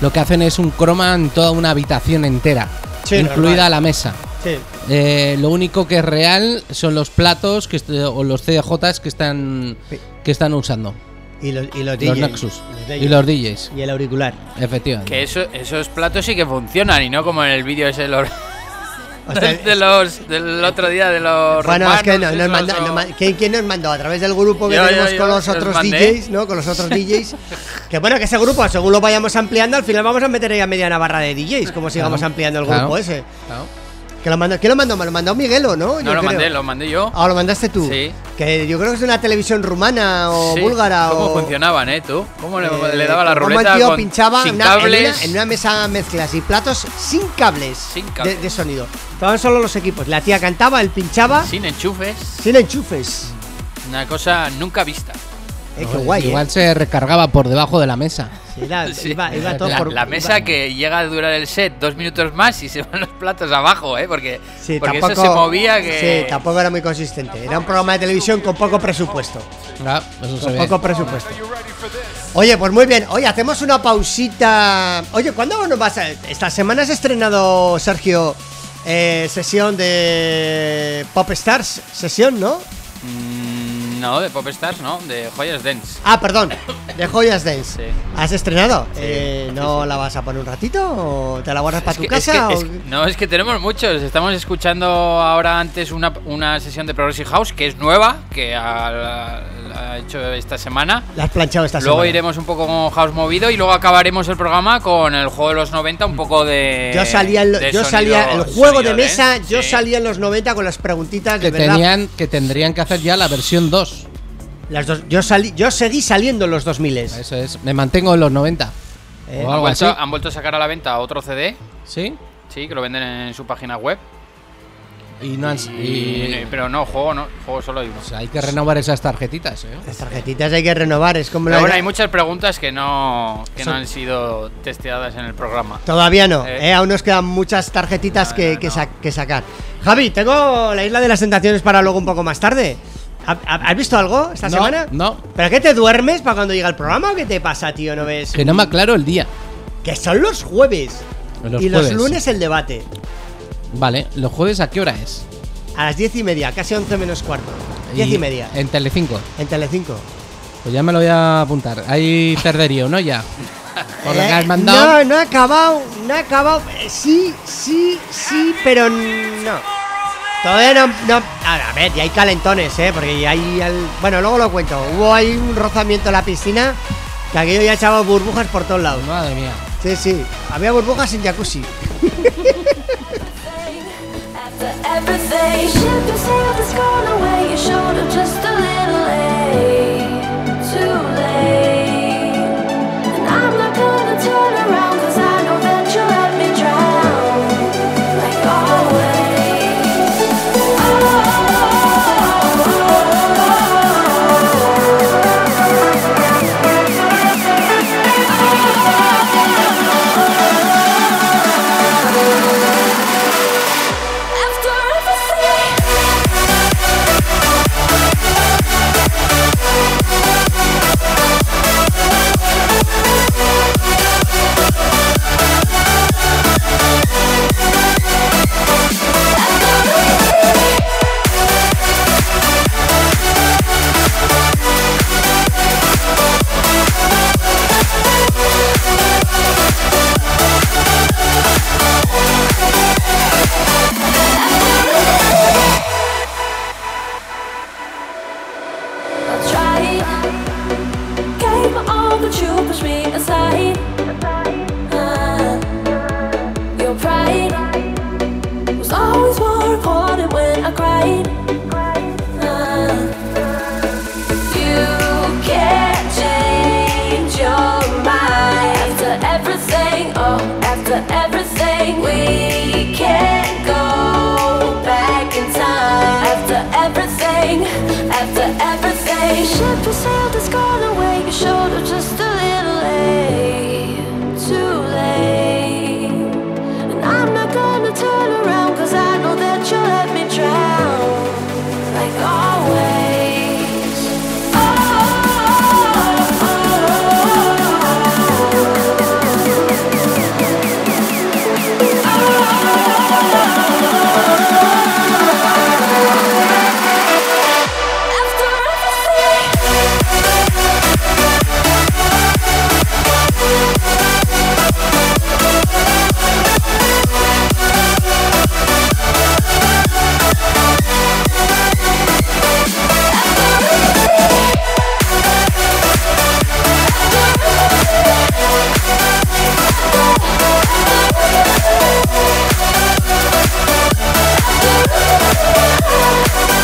lo que hacen es un croma en toda una habitación entera, Sí, incluida normal. la mesa. Sí. Eh, lo único que es real son los platos que o los CDJs que están Sí. que están usando. Y los, y los Los DJs. Nexus. Los. Y los DJs, Y el auricular. efectivamente. Que eso, esos platos sí que funcionan y no como en el vídeo ese los, O sea, de los- del otro día de los Bueno, es que no, nos manda- o- ¿quién, quién nos mandó? A través del grupo que Yo, tenemos yo, con los os otros mandé. DJs, ¿no? Con los otros DJs. que bueno, que ese grupo, según lo vayamos ampliando, al final vamos a meter ahí a media barra de DJs, como sigamos Claro, ampliando el claro. grupo ese. Claro. Que lo mandó, ¿Quién lo mandó? Me lo mandó Miguelo, ¿no? No Yo lo creo. mandé, lo mandé yo. Ah, lo mandaste tú. Sí. Que yo creo que es una televisión rumana o Sí. búlgara ¿Cómo o. funcionaban, eh, tú? ¿Cómo le, eh, le daba la cómo ruleta el tío con- pinchaba sin una- en, cables? una, en una mesa mezclas y platos sin cables, Sin cables. De, de sonido. Estaban solo los equipos. La tía cantaba, él pinchaba sin, sin enchufes. enchufes. Una cosa nunca vista. Eh, qué guay, Igual eh. se recargaba por debajo de la mesa. Sí, era- Sí. iba, iba todo la, por la mesa iba- que llega a durar el set dos minutos más y se van los platos abajo, ¿eh? Porque, Sí, porque tampoco, eso se movía que... Sí, tampoco era muy consistente. Era un programa de televisión con poco presupuesto. Ah, eso se Con ve. poco presupuesto. Oye, pues muy bien. Oye, hacemos una pausita. Oye, ¿cuándo nos vas a.? Esta semana has estrenado, Sergio, eh, sesión de Pop Stars. Sesión, ¿no? Mm, no, de Pop Stars, no, de Joyas Dance. Ah, perdón, de Joyas Dance. Sí. ¿Has estrenado? Eh, ¿No la vas a poner un ratito o te la guardas para tu es casa? que- o- es- no, es que tenemos muchos. Estamos escuchando ahora antes una, una sesión de Progressive House que es nueva, que ha, la- la ha hecho esta semana. La has planchado esta Luego semana. iremos un poco con House movido y luego acabaremos el programa con el juego de los 90, un poco de. Yo salía, de yo sonido- salía el juego de mesa, yo sí. salía en los 90 con las preguntitas de Que verdad. tenían, que tendrían que hacer ya la versión 2. Las dos, yo salí, yo seguí saliendo en los 2000 Eso es. Me mantengo en los 90. Eh, O Han algo vuelto, así. han vuelto a sacar a la venta otro CD, ¿Sí? sí, que lo venden en su página web. Y no han. Y- y- pero no, juego no, juego solo hay uno. o sea, hay que renovar esas tarjetitas, ¿eh? Las tarjetitas hay que renovar, es como Pero la- bueno, hay muchas preguntas que no, que no han sido testeadas en el programa. Todavía no, Eh. eh, aún nos quedan muchas tarjetitas No, que, no, que no. sa- que sacar. Javi, tengo la isla de las tentaciones para luego un poco más tarde. ¿Ha- ha- ¿Has visto algo esta No, semana? no. ¿Pero qué te duermes para cuando llega el programa o qué te pasa, tío? ¿No ves? Que no me aclaro el día. Que son los jueves. Los y los lunes el debate. Vale, ¿los jueves a qué hora es? A las diez y media, casi once menos cuarto. Diez y, media. En Telecinco. En Telecinco. Pues ya me lo voy a apuntar. Hay cerderío, ¿no? Ya. Por lo que Eh, has mandado. No, no ha acabado, no ha acabado. Sí, sí, sí, pero no. Todavía no, no. A ver, ya hay calentones, ¿eh? Porque ya hay. al- Bueno, luego lo cuento. Hubo ahí un rozamiento en la piscina que aquello ya echaba burbujas por todos lados. Madre mía. Sí, sí. Había burbujas en jacuzzi. but you push me aside. Uh, your pride was always more important when I cried. Uh, you can't change your mind after everything. Oh, after everything, we can't go back in time. After everything, after everything, ship has Final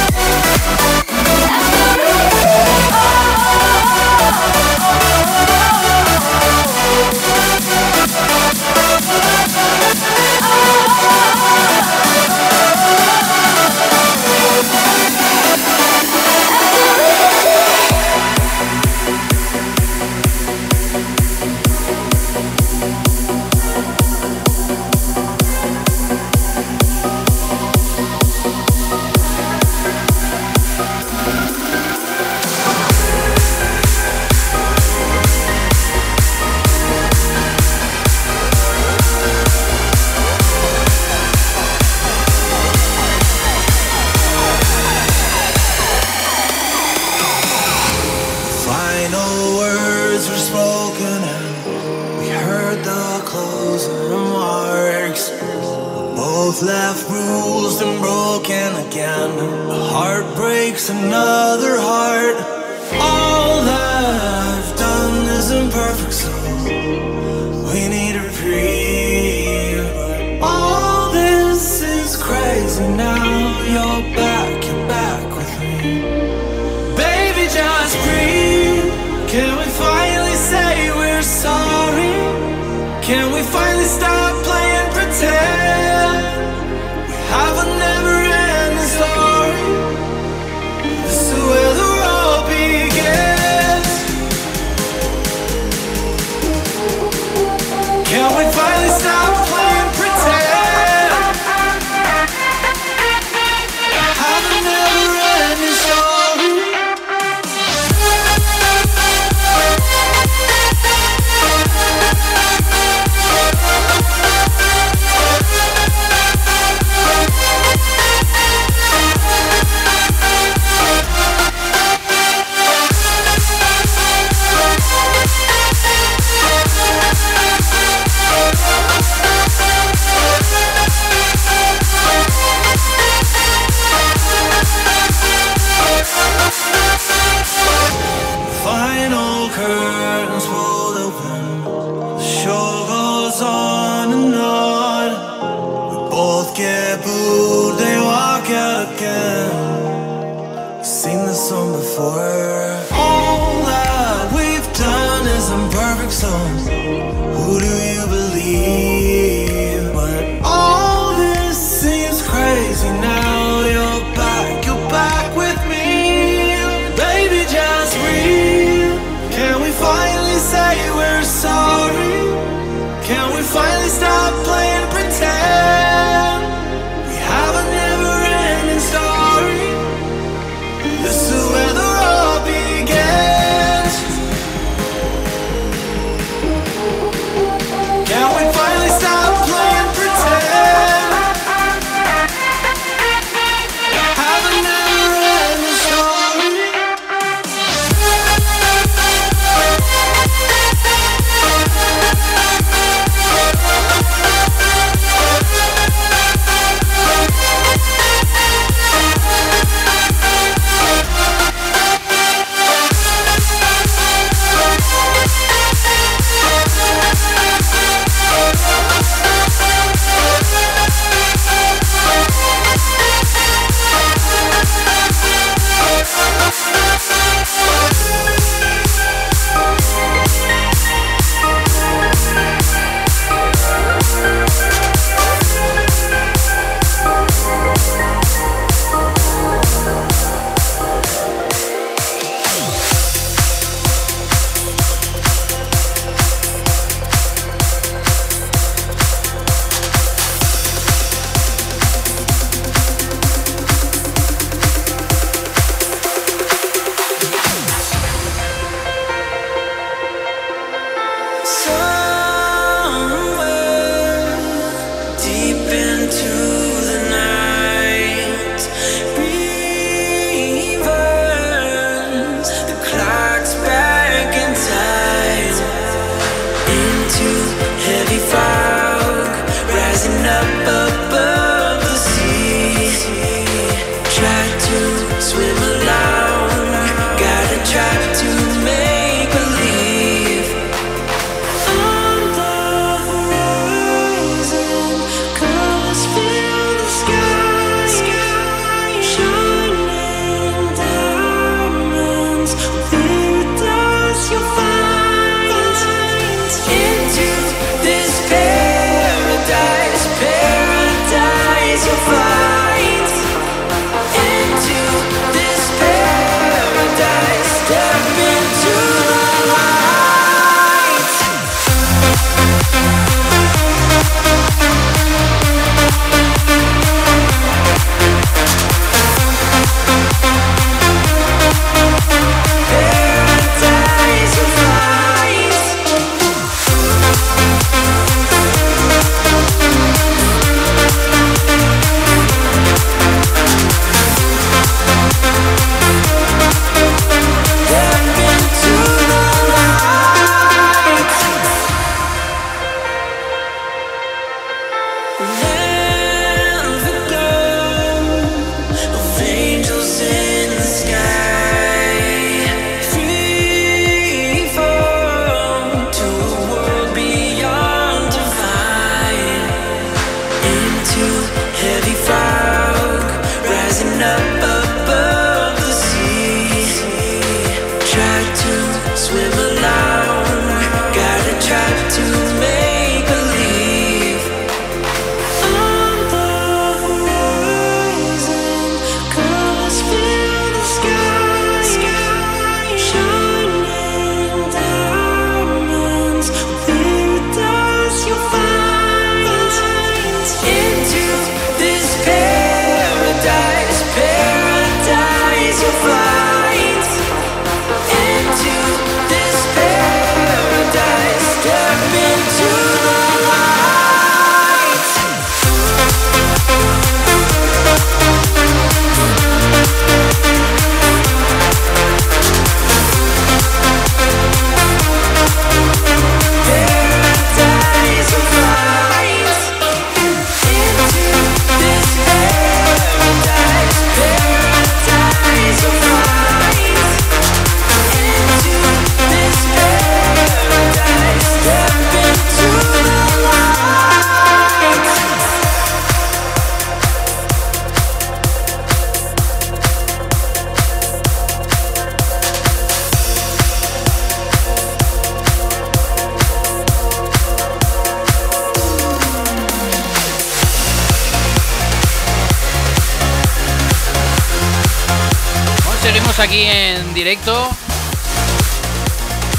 aquí en directo.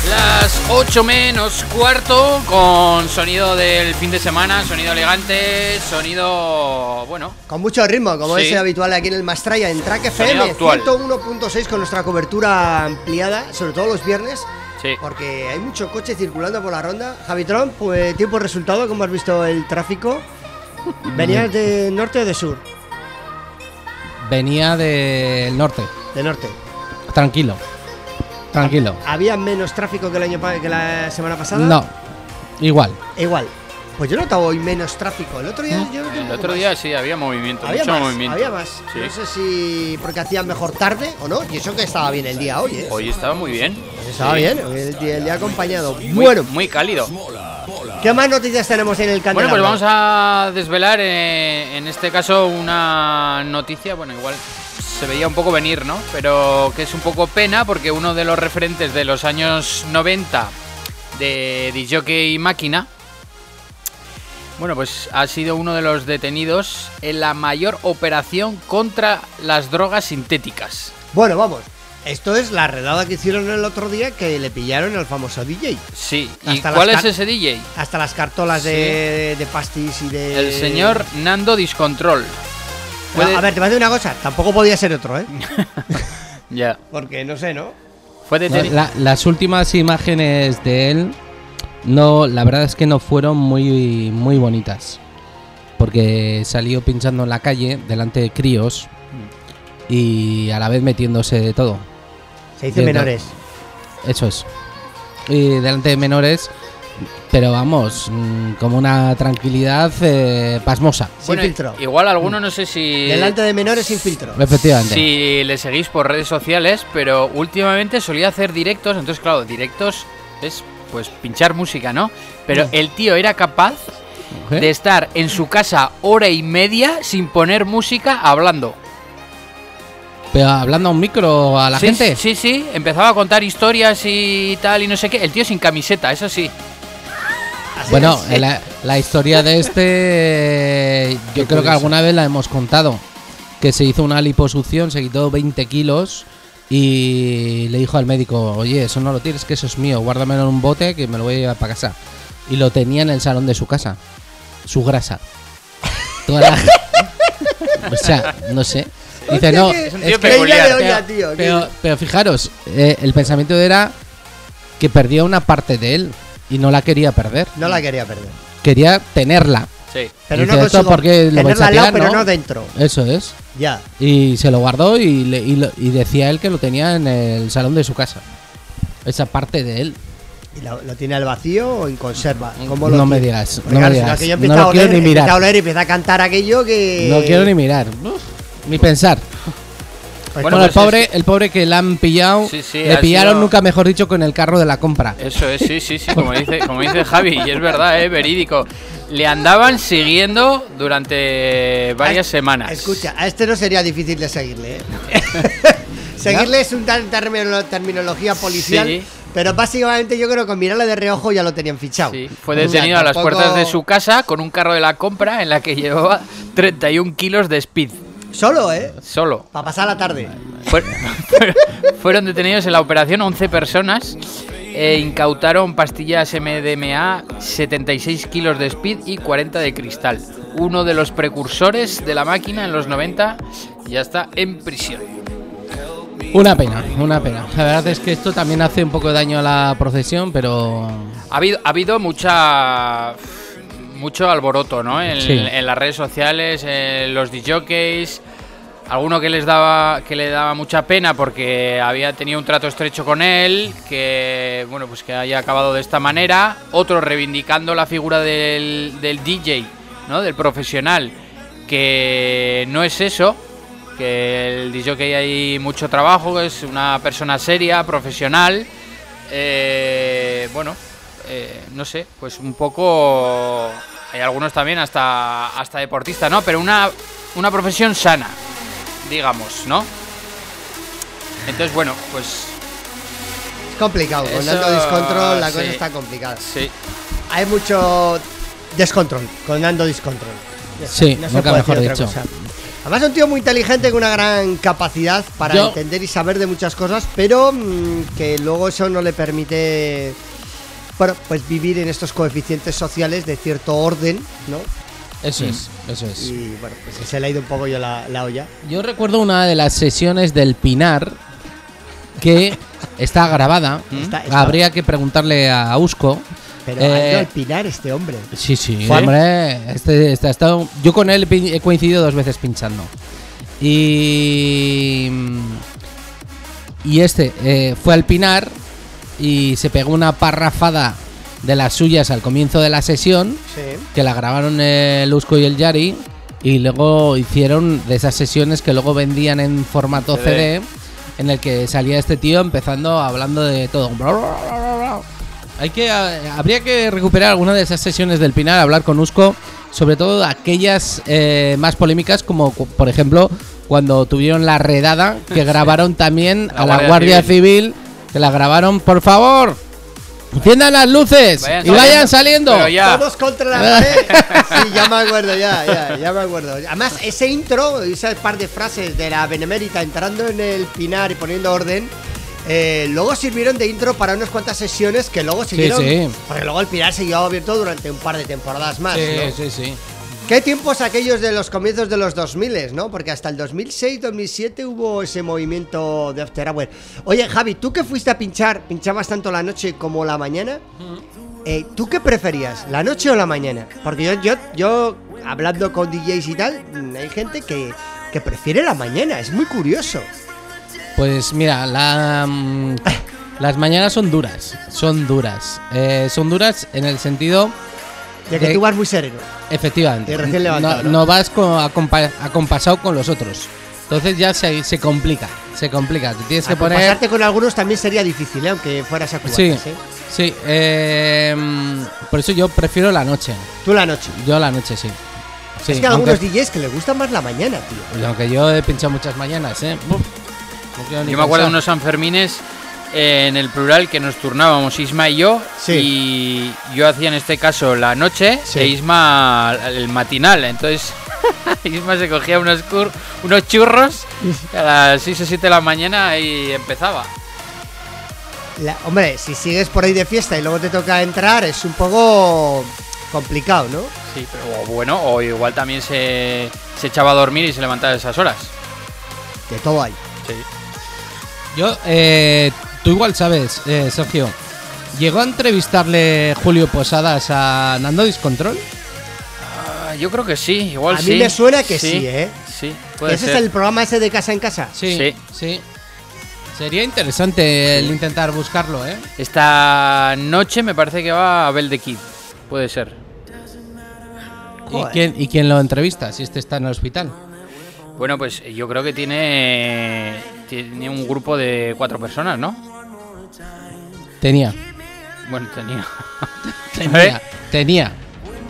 Las 8 menos cuarto con sonido del fin de semana, sonido elegante, sonido bueno. Con mucho ritmo, como Sí. es habitual aquí en el Mastraya, en Track FM actual. 101.6 con nuestra cobertura ampliada, sobre todo los viernes, Sí. porque hay mucho coche circulando por la ronda. Javitron, pues tiempo resultado, ¿cómo has visto el tráfico? ¿Venías de norte o de sur? Venía del norte. De norte. Tranquilo. Tranquilo. ¿Había menos tráfico que el año que la semana pasada? No. Igual. Igual. Pues yo notaba hoy menos tráfico. El otro día yo un El otro más. día sí había movimiento, Había mucho más, movimiento. había más. Sí. No sé si porque hacía mejor tarde o no. Y eso que estaba bien el día hoy, ¿eh? Hoy estaba muy bien. Estaba Sí. bien, hoy el día, el día acompañado. Muy, bueno, muy cálido. ¿qué más noticias tenemos en el canal? Bueno, pues vamos a desvelar eh, en este caso una noticia, bueno, igual se veía un poco venir, ¿no? Pero que es un poco pena porque uno de los referentes de los años 90 de DJ Máquina, bueno, pues ha sido uno de los detenidos en la mayor operación contra las drogas sintéticas. Bueno, vamos. Esto es la redada que hicieron el otro día que le pillaron al famoso DJ. Sí, ¿y Hasta cuál las es ese DJ? Hasta las cartolas de, de pastis y de. El señor Nando Discontrol. No, Puede- a ver, te voy a decir una cosa. Tampoco podía ser otro, ¿eh? Ya. Porque no sé, ¿no? Fue detenido. La- las últimas imágenes de él, no, la verdad es que no fueron muy, muy bonitas. Porque salió pinchando en la calle delante de críos y a la vez metiéndose de todo. Se dice menores. Eso es. Y delante de menores, pero vamos, mm, como una tranquilidad eh, pasmosa. Sin Bueno, filtro. Igual alguno no sé si. Delante de menores sin filtro. Efectivamente. Si le seguís por redes sociales, pero últimamente solía hacer directos, entonces claro, directos es pues pinchar música, ¿no? Pero el tío era capaz de estar en su casa hora y media sin poner música hablando. Pero hablando a un micro a la sí, gente. Sí, sí, empezaba a contar historias y tal y no sé qué. El tío sin camiseta, eso sí. Bueno, es. la, la historia de este, yo creo que alguna vez la hemos contado. Que se hizo una liposucción, se quitó 20 kilos y le dijo al médico, oye, eso no lo tienes, que eso es mío, guárdamelo en un bote que me lo voy a llevar para casa. Y lo tenía en el salón de su casa, su grasa. Toda la- o sea, no sé. Dice, no, Es un es tío que- que peculiar. olla, pero, tío. pero- pero fijaros, eh, el pensamiento era que perdía una parte de él y no la quería perder. No la quería perder. Quería tenerla. Sí. Pero Dice, no ¿esto consigo por qué lo tenerla a al lado, tirar, pero no? no dentro. Eso es. Ya. Y se lo guardó y, le- y lo- y decía él que lo tenía en el salón de su casa. Esa parte de él. ¿Y lo, lo tiene al vacío o en conserva? ¿Cómo No me digas, Porque no me digas. No empieza lo a oler, quiero ni mirar. a oler y empieza a cantar aquello que. No quiero ni mirar. Uf, ni pensar. Bueno, Bueno, el pues pobre, el pobre que le han pillado, Sí, sí, le pillaron sido- nunca mejor dicho con el carro de la compra. Eso es, sí, sí, sí, como dice, como dice Javi, y es verdad, es verídico. Le andaban siguiendo durante varias A- semanas. Escucha, a este no sería difícil de seguirle, ¿eh? seguirle es una termino- terminología policial, Sí. pero básicamente yo creo que con mirarle de reojo ya lo tenían fichado. Sí, fue O sea, detenido a las tampoco- puertas de su casa con un carro de la compra en la que llevaba 31 kilos de speed. Solo, ¿eh? Solo. Para pasar la tarde. Fue- fueron detenidos en la operación 11 personas. E incautaron pastillas MDMA, 76 kilos de speed y 40 de cristal. Uno de los precursores de la máquina en los 90 ya está en prisión. Una pena, una pena. La verdad es que esto también hace un poco de daño a la procesión, pero Ha habido, ha habido mucha mucho alboroto, ¿no? En, Sí. en las redes sociales, en los DJs, alguno que les daba que le daba mucha pena porque había tenido un trato estrecho con él, que bueno, pues que haya acabado de esta manera, otro reivindicando la figura del, del DJ, ¿no? Del profesional, que no es eso, que el DJ hay mucho trabajo, que es una persona seria, profesional. Eh, bueno, eh, no sé, pues un poco. Hay algunos también hasta, hasta deportistas, ¿no? Pero una, una profesión sana, digamos, ¿no? Entonces, bueno, pues Es complicado, con Eso, Nando Discontrol la cosa está complicada. sí. Hay mucho descontrol con Nando Discontrol. Sí, se nunca puede mejor dicho. cosa. Además es un tío muy inteligente con una gran capacidad para Yo- entender y saber de muchas cosas, pero mm, que luego eso no le permite, bueno, pues vivir en estos coeficientes sociales de cierto orden, ¿no? Eso es, eso es. Y bueno, pues se le ha ido un poco yo la, la olla. Yo recuerdo una de las sesiones del Pinar que está grabada. Está- está- Habría que preguntarle a Usco. Pero Eh, ha ido al pinar este hombre. Sí, sí, Fue- hombre. Este, este ha estado, yo con él he coincidido dos veces pinchando. Y. Y este eh, fue al Pinar y se pegó una parrafada de las suyas al comienzo de la sesión, Sí. que la grabaron el Usco y el Yari, y luego hicieron de esas sesiones que luego vendían en formato CD. CD, en el que salía este tío empezando hablando de todo. Hay que habría que recuperar alguna de esas sesiones del Pinar, hablar con Usco, sobre todo aquellas eh, más polémicas, como por ejemplo cuando tuvieron la redada, que grabaron también La a la Guardia Guardia Civil, que la grabaron, por favor, enciendan las luces Vayan y vayan saliendo. saliendo. Todos contra la pared. Sí, ya me acuerdo, ya, ya, ya me acuerdo. Además, ese intro, ese par de frases de la Benemérita entrando en el pinar y poniendo orden, eh, luego sirvieron de intro para unas cuantas sesiones que luego siguieron. sí. Porque luego el pinar siguió abierto durante un par de temporadas más. Sí, ¿no? sí, sí. ¿Qué tiempos aquellos de los comienzos de los 2000, no? Porque hasta el 2006-2007 hubo ese movimiento de After Hour. Oye, Javi, ¿tú que fuiste a pinchar, pinchabas tanto la noche como la mañana? Eh, ¿Tú qué preferías, la noche o la mañana? Porque yo, yo, yo hablando con DJs y tal, mm, hay gente que, que prefiere la mañana, es muy curioso. Pues mira, la, mm, las mañanas son duras, son duras. Eh, son duras en el sentido, De que De- tú vas muy sereno. efectivamente, recién levantado, no, ¿no? no vas con, acompa- acompasado con los otros. Entonces ya se, se complica, se complica. Te tienes que poner... Pasarte con algunos también sería difícil, ¿eh? aunque fueras a cubatas, Sí, ¿eh? sí. eh, por eso yo prefiero la noche. Tú la noche. Yo la noche, sí. Sí, es que hay aunque, algunos DJs que les gusta más la mañana, tío. aunque yo he pinchado muchas mañanas, ¿eh? No Yo me acuerdo de unos Sanfermines eh, en el plural que nos turnábamos Isma y yo. Sí. Y yo hacía en este caso la noche Sí. e Isma el matinal. Entonces Isma se cogía unos, cur- unos churros a las 6 o 7 de la mañana y empezaba. La- hombre, si sigues por ahí de fiesta y luego te toca entrar, es un poco complicado, ¿no? Sí, pero o bueno, o igual también se, se echaba a dormir y se levantaba a esas horas. De todo hay. Sí. Yo, eh, tú igual sabes, eh, Sergio. ¿Llegó a entrevistarle Julio Posadas a Nando Discontrol? Ah, yo creo que sí, igual A mí sí. me suena que sí, ¿eh? Sí, puede Ese ser. es el programa ese de casa en casa. Sí, Sí. sí. Sería interesante el intentar buscarlo, ¿eh? Esta noche me parece que va Abel de Kid. Puede ser. ¿Y quién, ¿Y quién lo entrevista si este está en el hospital? Bueno, pues yo creo que tiene, tiene un grupo de cuatro personas, ¿no? Tenía. Bueno, tenía. Tenía. Tenía.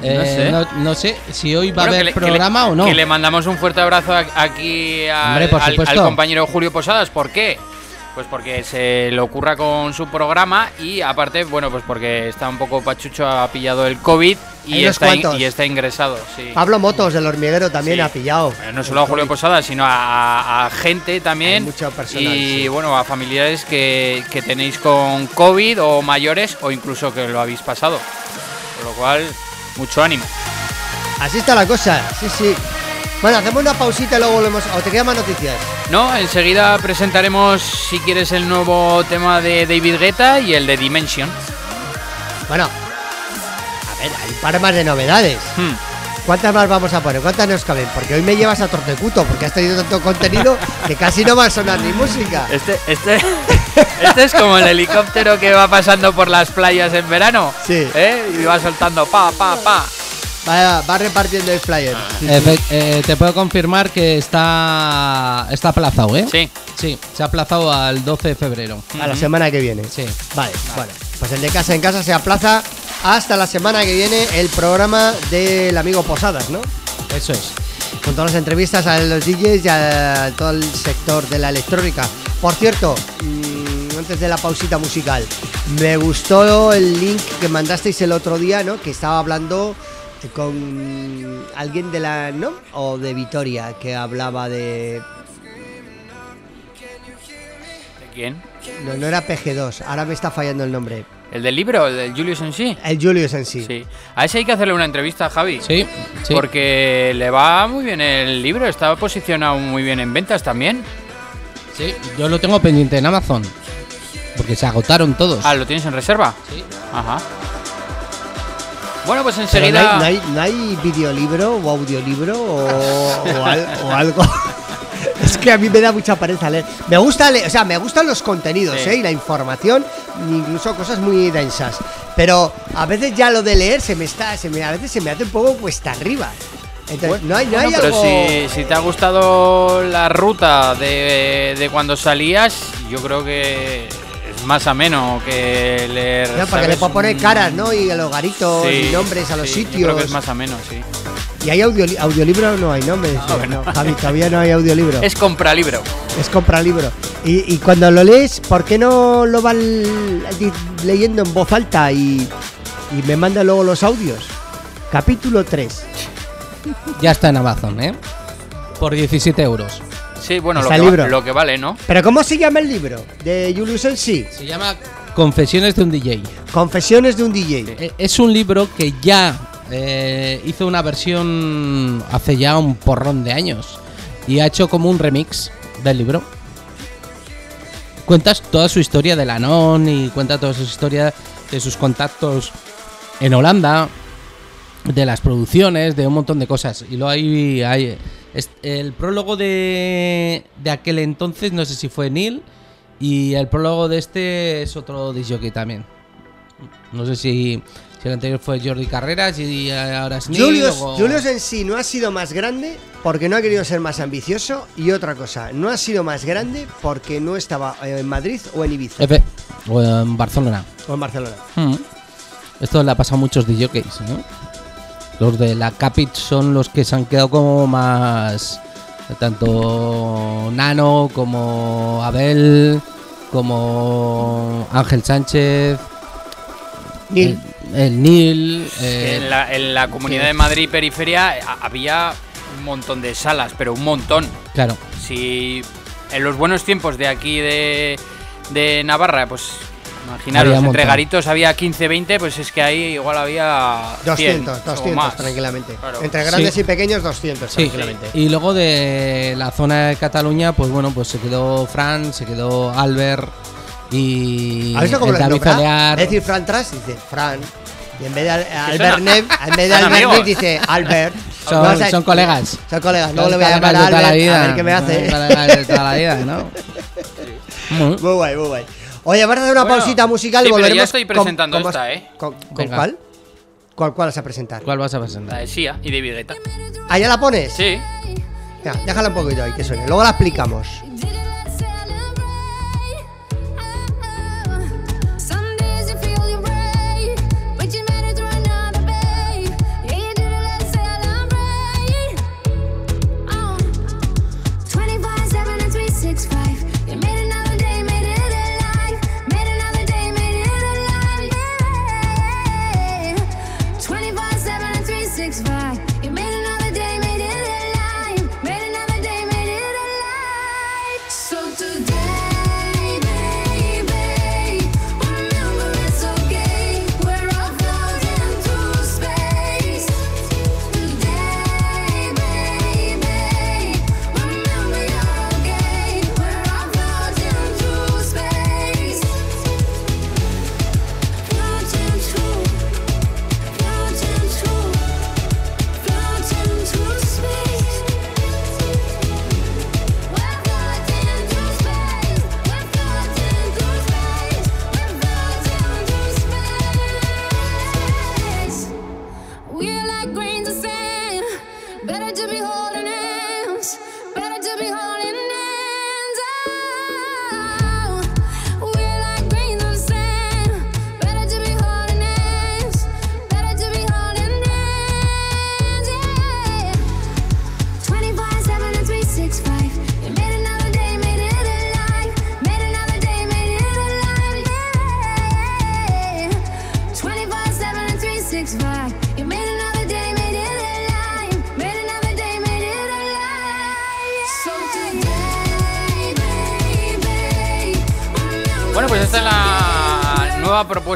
Eh, sé. no, no sé si hoy va Bueno, a haber le- que le- programa o no. Que le mandamos un fuerte abrazo a- aquí al, Hombre, por al- al supuesto. compañero Julio Posadas. ¿Por qué? Pues porque se le ocurra con su programa y aparte, bueno, pues porque está un poco pachucho, ha pillado el COVID y está, in- y está ingresado. Sí. Pablo Motos del hormiguero también Sí. ha pillado. No solo a Julio Posadas, sino a, a gente también. Personal, y sí. bueno, a familiares que, que tenéis con COVID o mayores o incluso que lo habéis pasado. Con lo cual, mucho ánimo. Así está la cosa, sí, sí. Bueno, hacemos una pausita y luego volvemos. ¿O te quedan más noticias? No, enseguida presentaremos, si quieres, el nuevo tema de David Guetta y el de Dimension. Bueno, a ver, hay un par más de novedades. Hmm. ¿Cuántas más vamos a poner? ¿Cuántas nos caben? Porque hoy me llevas a tortecuto, porque has tenido tanto contenido que casi no va a sonar ni música. Este, este, este es como el helicóptero que va pasando por las playas en verano. Sí. ¿eh? Y va soltando pa, pa, pa. Va, va repartiendo el flyer. Efe- eh, te puedo confirmar que está está aplazado, ¿eh? Sí. Sí, se ha aplazado al 12 de febrero. A la semana que viene. Sí. Vale, bueno. Pues el de casa en casa se aplaza hasta la semana que viene el programa del amigo Posadas, ¿no? Eso es. Con todas las entrevistas a los DJs y a todo el sector de la electrónica. Por cierto, mm, antes de la pausita musical, me gustó el link que mandasteis el otro día, ¿no? Que estaba hablando con alguien de la ¿no? o de Vitoria que hablaba de ¿De quién? no, no era PG2, ahora me está fallando el nombre. ¿El del libro? ¿El del Julius en sí? El Julius en sí. Sí. A ese hay que hacerle una entrevista, Javi. Sí, sí. Porque le va muy bien el libro, está posicionado muy bien en ventas también. Sí, yo lo tengo pendiente en Amazon. Porque se agotaron todos. Ah, ¿lo tienes en reserva? Sí. Ajá. Bueno, pues enseguida. no hay, no hay, no hay videolibro o audiolibro o, o al- o algo. Es que a mí me da mucha pereza leer. Me gusta leer, o sea, me gustan los contenidos, Sí. ¿eh? Y la información, incluso cosas muy densas. Pero a veces ya lo de leer se me está, se me, a veces se me hace un poco cuesta arriba. Entonces, no hay, no Bueno, hay pero algo. si, si te ha gustado la ruta de, de cuando salías, yo creo que más ameno que leer. No, porque le puedo poner caras, ¿no? Y a los garitos Sí, y nombres a los sí, yo sitios. creo que es más ameno, sí. Y hay audioli- audiolibro, no hay, ¿no? Me decía, bueno. no, Javi, todavía no hay audiolibro. Es compra libro. Es comprar libro. Y, y cuando lo lees, ¿por qué no lo van di- leyendo en voz alta y, y me manda luego los audios? Capítulo 3. Ya está en Amazon, ¿eh? Por 17 euros. Sí, bueno, lo que, va- lo vale, ¿no? ¿Pero cómo se llama el libro? De Julius en sí. Se llama Confesiones de un DJ. Confesiones de un DJ. Eh, Es un libro que ya eh, hizo una versión hace ya un porrón de años. Y ha hecho como un remix del libro. Cuentas toda su historia de Lanon y cuenta toda su historia de sus contactos en Holanda, de las producciones, de un montón de cosas. Y luego hay, hay el prólogo de, de aquel entonces, no sé si fue Neil, y el prólogo de este es otro disjockey también. No sé si, si el anterior fue Jordi Carreras y ahora es Neil. Julius, luego- Julius en sí no ha sido más grande porque no ha querido ser más ambicioso. Y otra cosa, no ha sido más grande porque no estaba en Madrid o en Ibiza Efe- o en Barcelona. o en Barcelona. Mm. Esto le ha pasado a muchos DJs, ¿no? Los de la Capit son los que se han quedado como más. Tanto Nano como Abel, como Ángel Sánchez, Neil. el, el Nil. eh, En la, en la comunidad de Madrid periferia eh, había un montón de salas, pero un montón. Claro, Si en los buenos tiempos de aquí de, de Navarra, pues imaginaros, Había entre garitos había 15, 20, pues es que ahí igual había 100 200, o 200 más. tranquilamente. Claro. Entre grandes Sí. y pequeños, 200 Sí, tranquilamente. y luego de la zona de Cataluña, pues bueno, pues se quedó Fran, se quedó Albert y ¿Has visto cómo el lo David? Olear. Es decir, Fran Tras dice Fran. Y en vez de Albert Nev, en vez de Albert. Nev dice Albert. Son- Vas a- son colegas. Son colegas. Luego Los le voy a llamar a la Albert vida. a ver qué me hace. toda la vida, ¿no? Muy guay, muy guay. Oye, vamos a hacer una Bueno, pausita musical sí, y pero ya volveremos. estoy con- presentando con más- esta, ¿eh? ¿Con, con cuál? ¿Cuál, ¿Cuál vas a presentar? ¿Cuál vas a La presentar? de Sia y de Vigueta. ¿Ah, ya la pones? Sí. Ya, déjala un poquito ahí que suene. Luego la explicamos.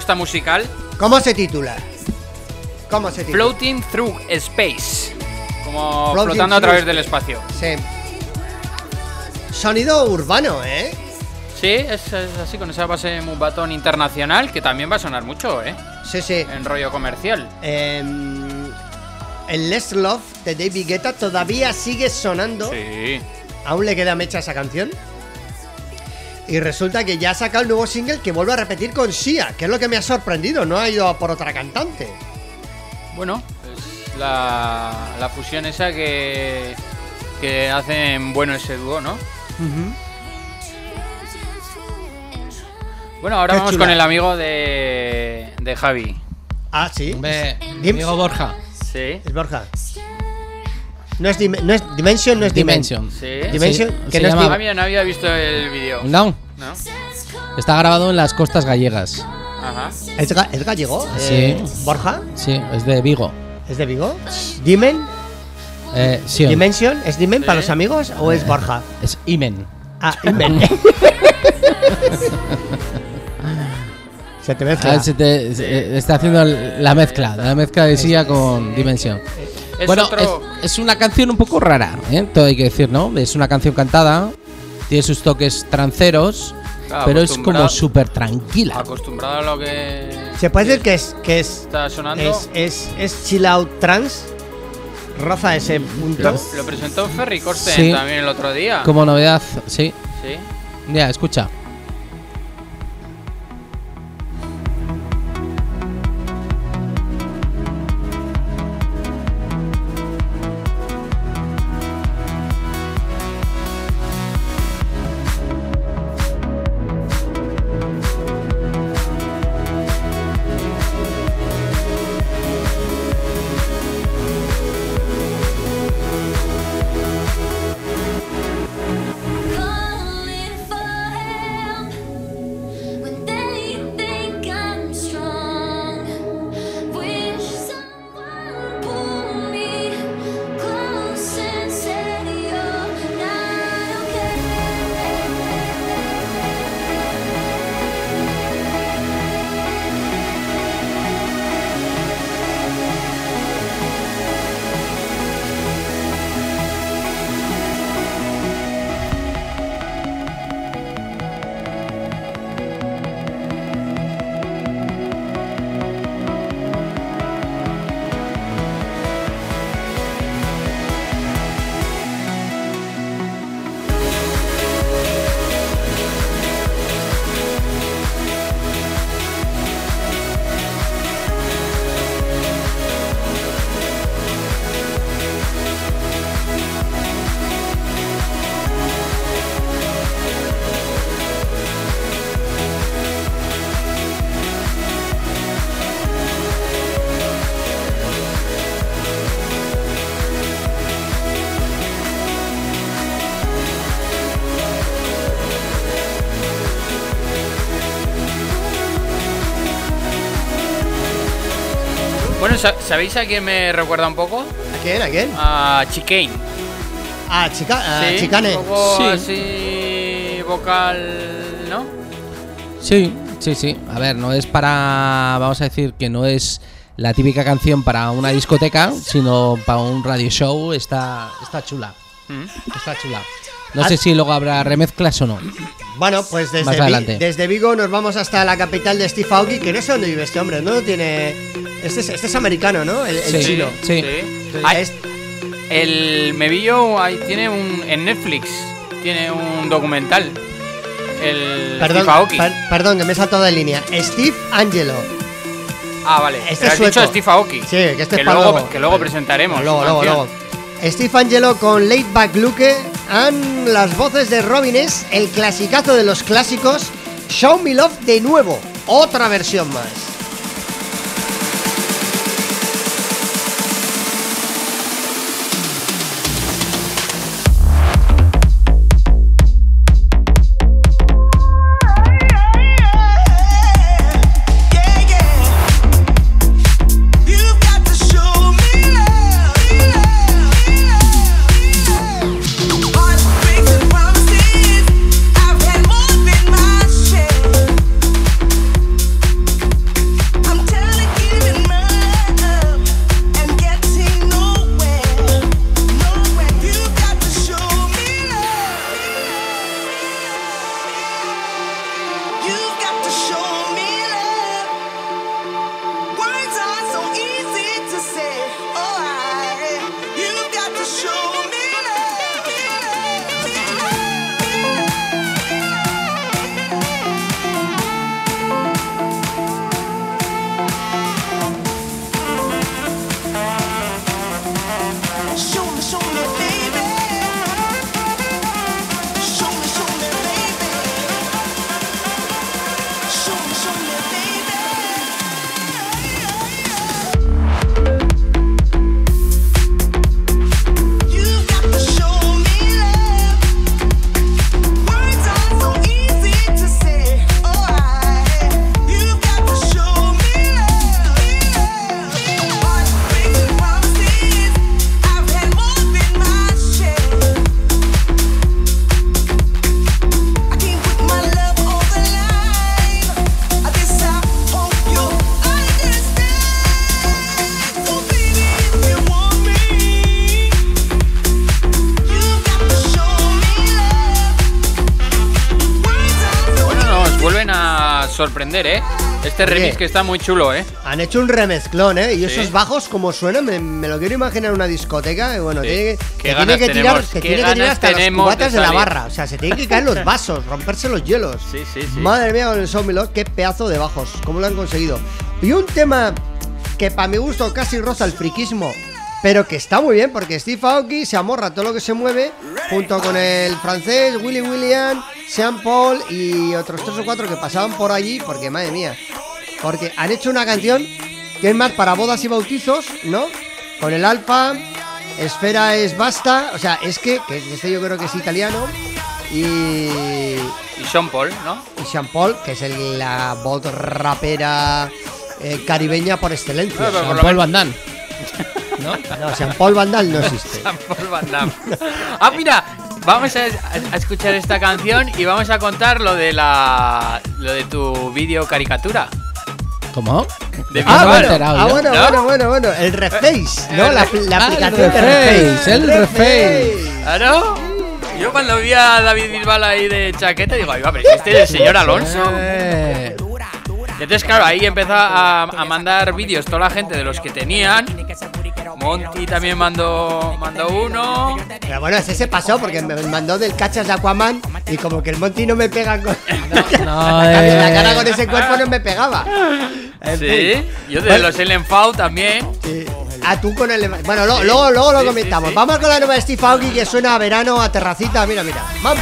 Propuesta musical ¿Cómo se titula? ¿Cómo se titula? Floating Through Space. Como Floating flotando a través del space. espacio. Sí. Sonido urbano, ¿eh? Sí, es, es así, con esa base Mubatón internacional que también va a sonar mucho, ¿eh? Sí, sí. En rollo comercial. Em, el Less Love de David Guetta todavía sigue sonando. Sí. Aún le queda mecha a esa canción. Y resulta que ya ha sacado el nuevo single que vuelve a repetir con Sia, que es lo que me ha sorprendido. No ha ido a por otra cantante. Bueno, es la, la fusión esa que, que hacen bueno ese dúo, ¿no? Bueno, ahora Qué vamos chula. con el amigo de, de Javi. Ah, sí. Hombre, Dims. amigo Borja. Sí. Es Borja. No es, dim- no es Dimension, no es Dimension. Dimension. Sí. Dimension, Sí, que se no es llama- dim- Ah, mira, no había visto el vídeo. No, ¿No? está grabado en las costas gallegas. Ajá. ¿Es, ga- es gallego? Sí. Eh, Borja, Sí, es de Vigo. ¿es de Vigo? ¿Dimen? Eh, sí, ¿Dimension? ¿Es Dimen para los amigos o es Borja? es Imen. Ah, Dimen. Se te mezcla. Ah, se te- se- eh, está haciendo la mezcla, la mezcla de Sia con Dimension. Es bueno, otro. es, es una canción un poco rara, ¿eh? todo hay que decir, ¿no? Es una canción cantada, tiene sus toques tranceros, Claro, pero es como súper tranquila. Acostumbrado a lo que Se puede decir que es que es está sonando. es, es, es chill out trance. Roza ese punto. Lo, lo presentó Ferry Corsten Sí. también el otro día. Como novedad, sí. Sí. Ya, escucha. ¿Sabéis a quién me recuerda un poco? ¿A quién? ¿A quién? A Chicane. Ah, chica, ah, Sí, chicane. Un poco Sí. así vocal, ¿no? Sí, sí, sí. A ver, no es para. Vamos a decir que no es la típica canción para una discoteca, sino para un radio show. Está, está chula. Mm. Está chula. No sé si luego habrá remezclas o no. Bueno, pues desde, Vi- desde Vigo nos vamos hasta la capital de Steve Aoki, que no sé dónde vive este hombre, ¿no? Tiene... Este es, este es americano, ¿no? El, el Sí. chino. Sí. Ah, Es- el Mevillo ahí tiene un. En Netflix tiene un documental. El Perdón, Steve Aoki. per- perdón, que me he saltado de línea. Steve Angelo. Ah, vale. Este Pero es has dicho. Steve Aoki. Sí, que este es para luego, luego. que luego presentaremos. Luego, luego, luego. Steve Angelo con Late Back Luke las voces de Robin S, el clasicazo de los clásicos, Show Me Love de nuevo, otra versión más. Este Oye. remix que está muy chulo, ¿eh? Han hecho un remezclón, ¿eh? Y Sí. esos bajos, como suenan, me, me lo quiero imaginar en una discoteca. Bueno, Sí. tiene, que- que tiene que tirar, que tiene que tirar hasta tenemos cubatas de de, la barra. O sea, se tienen que caer los vasos, romperse los hielos. Sí, sí, sí. Madre mía, con el Love, qué pedazo de bajos. ¿Cómo lo han conseguido? Y un tema que para mi gusto casi roza el friquismo, pero que está muy bien porque Steve Aoki se amorra todo lo que se mueve, junto con el francés Willy William, Sean Paul y otros tres o cuatro que pasaban por allí, porque madre mía, porque han hecho una canción que es más para bodas y bautizos, ¿no? Con el alfa, Esfera es basta, o sea, es que, que este yo creo que es italiano, y Y Sean Paul, ¿no? y Sean Paul, que es el- la voz rapera eh, caribeña por excelencia. No, Sean Paul Van Damme. no, Sean Paul Vandal no existe. Sean Paul Van Damme. Ah, mira, vamos a, a escuchar esta canción y vamos a contar lo de la lo de tu vídeo caricatura. ¿Cómo? De Ah, bueno, enterado ah, yo. bueno, ¿No? bueno, bueno, bueno, el Reface, ¿no? el La, la Ah, el aplicación de Reface, Reface. el Reface. ¿Claro? Yo cuando vi a David Bisbal ahí de chaqueta digo, "Ay, va, pero este es el señor Alonso. Eh, entonces, claro, ahí empieza a, a mandar vídeos toda la gente de los que tenían. Monty también mandó, mandó uno. Pero bueno, ese se pasó porque me mandó del cachas de Aquaman y como que el Monty no me pega con. no, la, cara, eh. la cara con ese cuerpo no me pegaba. En Sí, fin. yo de Bueno, los Ellen Fau también. sí. Ah, tú con el. Bueno, lo- luego, luego lo Sí, sí, comentamos. sí. Vamos con la nueva Steve Aoki que suena a verano, a terracita. Mira, mira. Mambo.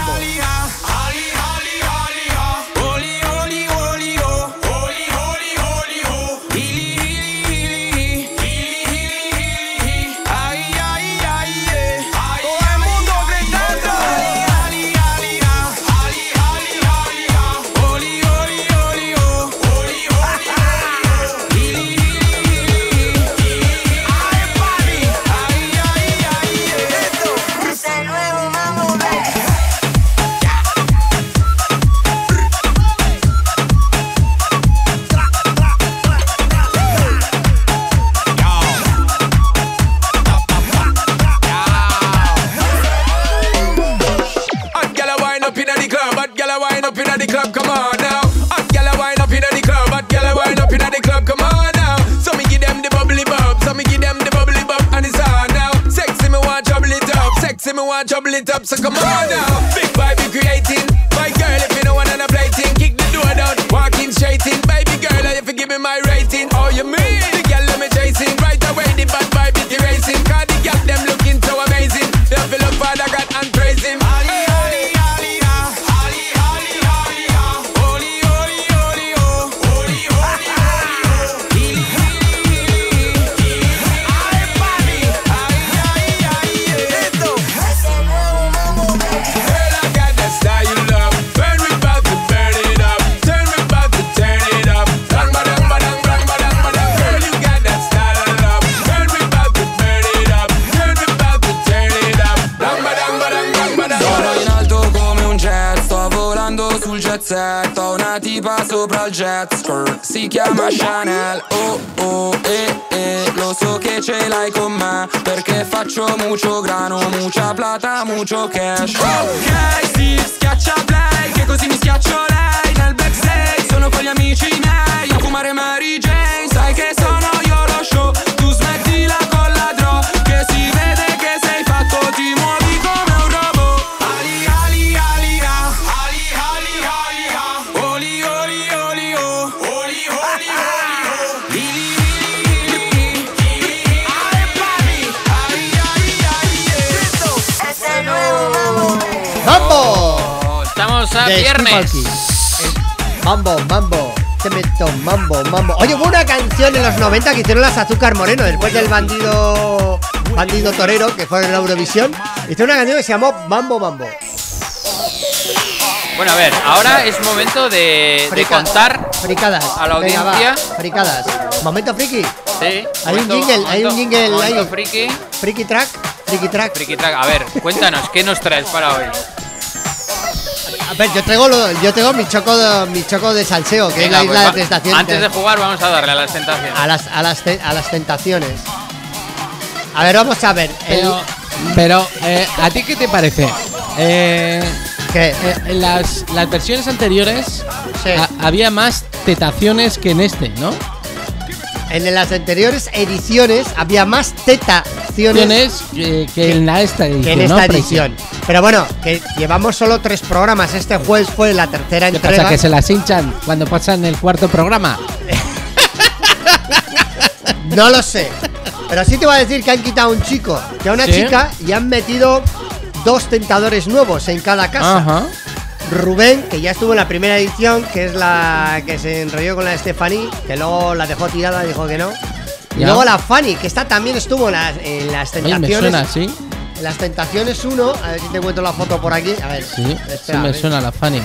Trouble it up, so come on now. Si chiama Chanel. Oh oh eh eh, lo so che ce l'hai con me Perché faccio mucho grano, mucha plata, mucho cash. Ok, sì, schiaccia play, che così mi schiaccio lei. Nel backstage sono con gli amici miei A fumare Mary Jane, de viernes. Eh, Mambo, mambo. Te meto mambo, mambo. Oye, hubo una canción en los 90 que hicieron las Azúcar Moreno después del bandido bandido torero que fue en la Eurovisión. Hicieron una canción que se llamó Mambo Mambo. Bueno, a ver, ahora es momento de, contar. Fricadas. a la Venga, va, audiencia. fricadas. Momento friki. Sí, Hay un momento- jingle, hay un momento- jingle momento ahí. friki. Friki track. Friki track. Friki track. A ver, cuéntanos, ¿qué nos traes para hoy? A ver, yo traigo, lo- yo tengo mi choco de, mi choco de salseo, que Venga, es la pues isla va- de tentaciones. Antes de jugar, vamos a darle a las tentaciones. a las, a las, te- a las tentaciones. A ver, vamos a ver. el- Pero, pero eh, ¿a ti qué te parece? Eh, ¿qué? eh, en las, las versiones anteriores Sí. ha- había más tetaciones que en este, ¿no? En las anteriores ediciones había más tetaciones Tienes que, que en la esta edición, que en ¿no, esta Preci? edición. Pero bueno, que llevamos solo tres programas. Este jueves fue la tercera ¿Qué entrega. pasa? ¿Que se las hinchan cuando pasan el cuarto programa? No lo sé. Pero sí te voy a decir que han quitado un chico y a una ¿Sí? chica y han metido dos tentadores nuevos en cada casa. Ajá. Rubén, que ya estuvo en la primera edición, que es la que se enrolló con la Stephanie, que luego la dejó tirada, dijo que no. Y Ya. luego la Fanny, que esta también estuvo en las, en las Oye, tentaciones. me suena, ¿sí? Las tentaciones 1, a ver si te encuentro la foto por aquí. A ver, Sí, sí espera, me ver. suena la Fanny.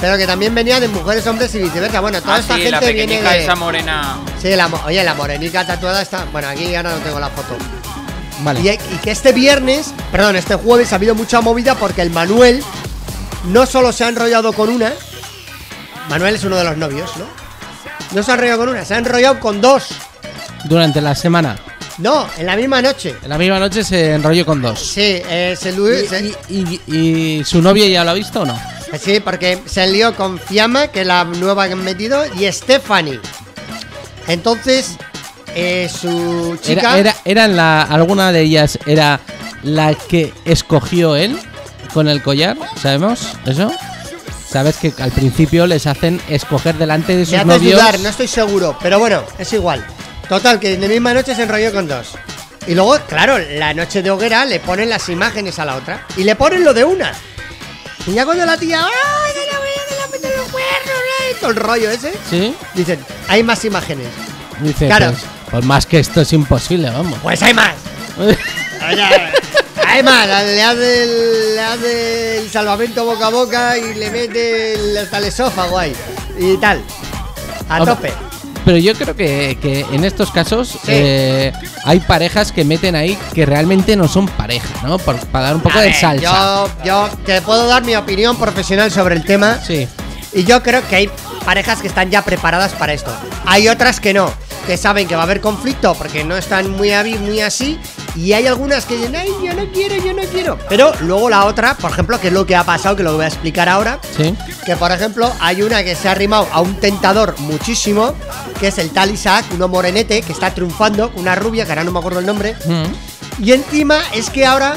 Pero que también venía de mujeres, hombres y viceversa. Bueno, toda Ah, esta sí, gente la viene de. esa morena. Sí, la, oye, la morenica tatuada está. Bueno, aquí ahora no tengo la foto. Vale. Y, y que este viernes, perdón, este jueves ha habido mucha movida porque el Manuel no solo se ha enrollado con una. Manuel es uno de los novios, ¿no? No se ha enrollado con una, se ha enrollado con dos. Durante la semana. No, en la misma noche. En la misma noche se enrolló con dos. Sí, eh, se ¿Y, se- y- y- y su novia ya lo ha visto o no? Sí, porque se lió con Fiamma, que es la nueva que han metido, y Stephanie. Entonces, eh, su chica. Era, era, la, alguna de ellas era la que escogió él con el collar, ¿sabemos eso? Sabes que al principio les hacen escoger delante de Me sus haces novios. dudar, no estoy seguro, pero bueno, es igual. Total, que en la misma noche se enrolló con dos. Y luego, claro, la noche de hoguera le ponen las imágenes a la otra. Y le ponen lo de una. Y ya cuando la tía. ¡Ay, que la voy a- los cuernos! ay", Todo el rollo ese. Sí, Dicen, hay más imágenes. dice, Claro. pues, pues más que esto es imposible, vamos. Pues hay más. Oye, hay más. Le hace, el, le hace el salvamento boca a boca y le mete el, hasta el esófago ahí. Y tal. A tope. Pero yo creo que, que en estos casos eh, hay parejas que meten ahí que realmente no son pareja, ¿no? Por- para dar un poco de salsa. Yo, yo te puedo dar mi opinión profesional sobre el tema. Sí. Y yo creo que hay parejas que están ya preparadas para esto. Hay otras que no, que saben que va a haber conflicto porque no están muy, muy así. Y hay algunas que dicen, ay, yo no quiero, yo no quiero. Pero luego la otra, por ejemplo, que es lo que ha pasado, que lo voy a explicar ahora. Sí. Que por ejemplo, hay una que se ha arrimado a un tentador muchísimo, que es el tal Isaac, uno morenete, que está triunfando, una rubia, que ahora no me acuerdo el nombre. Mm. Y encima es que ahora,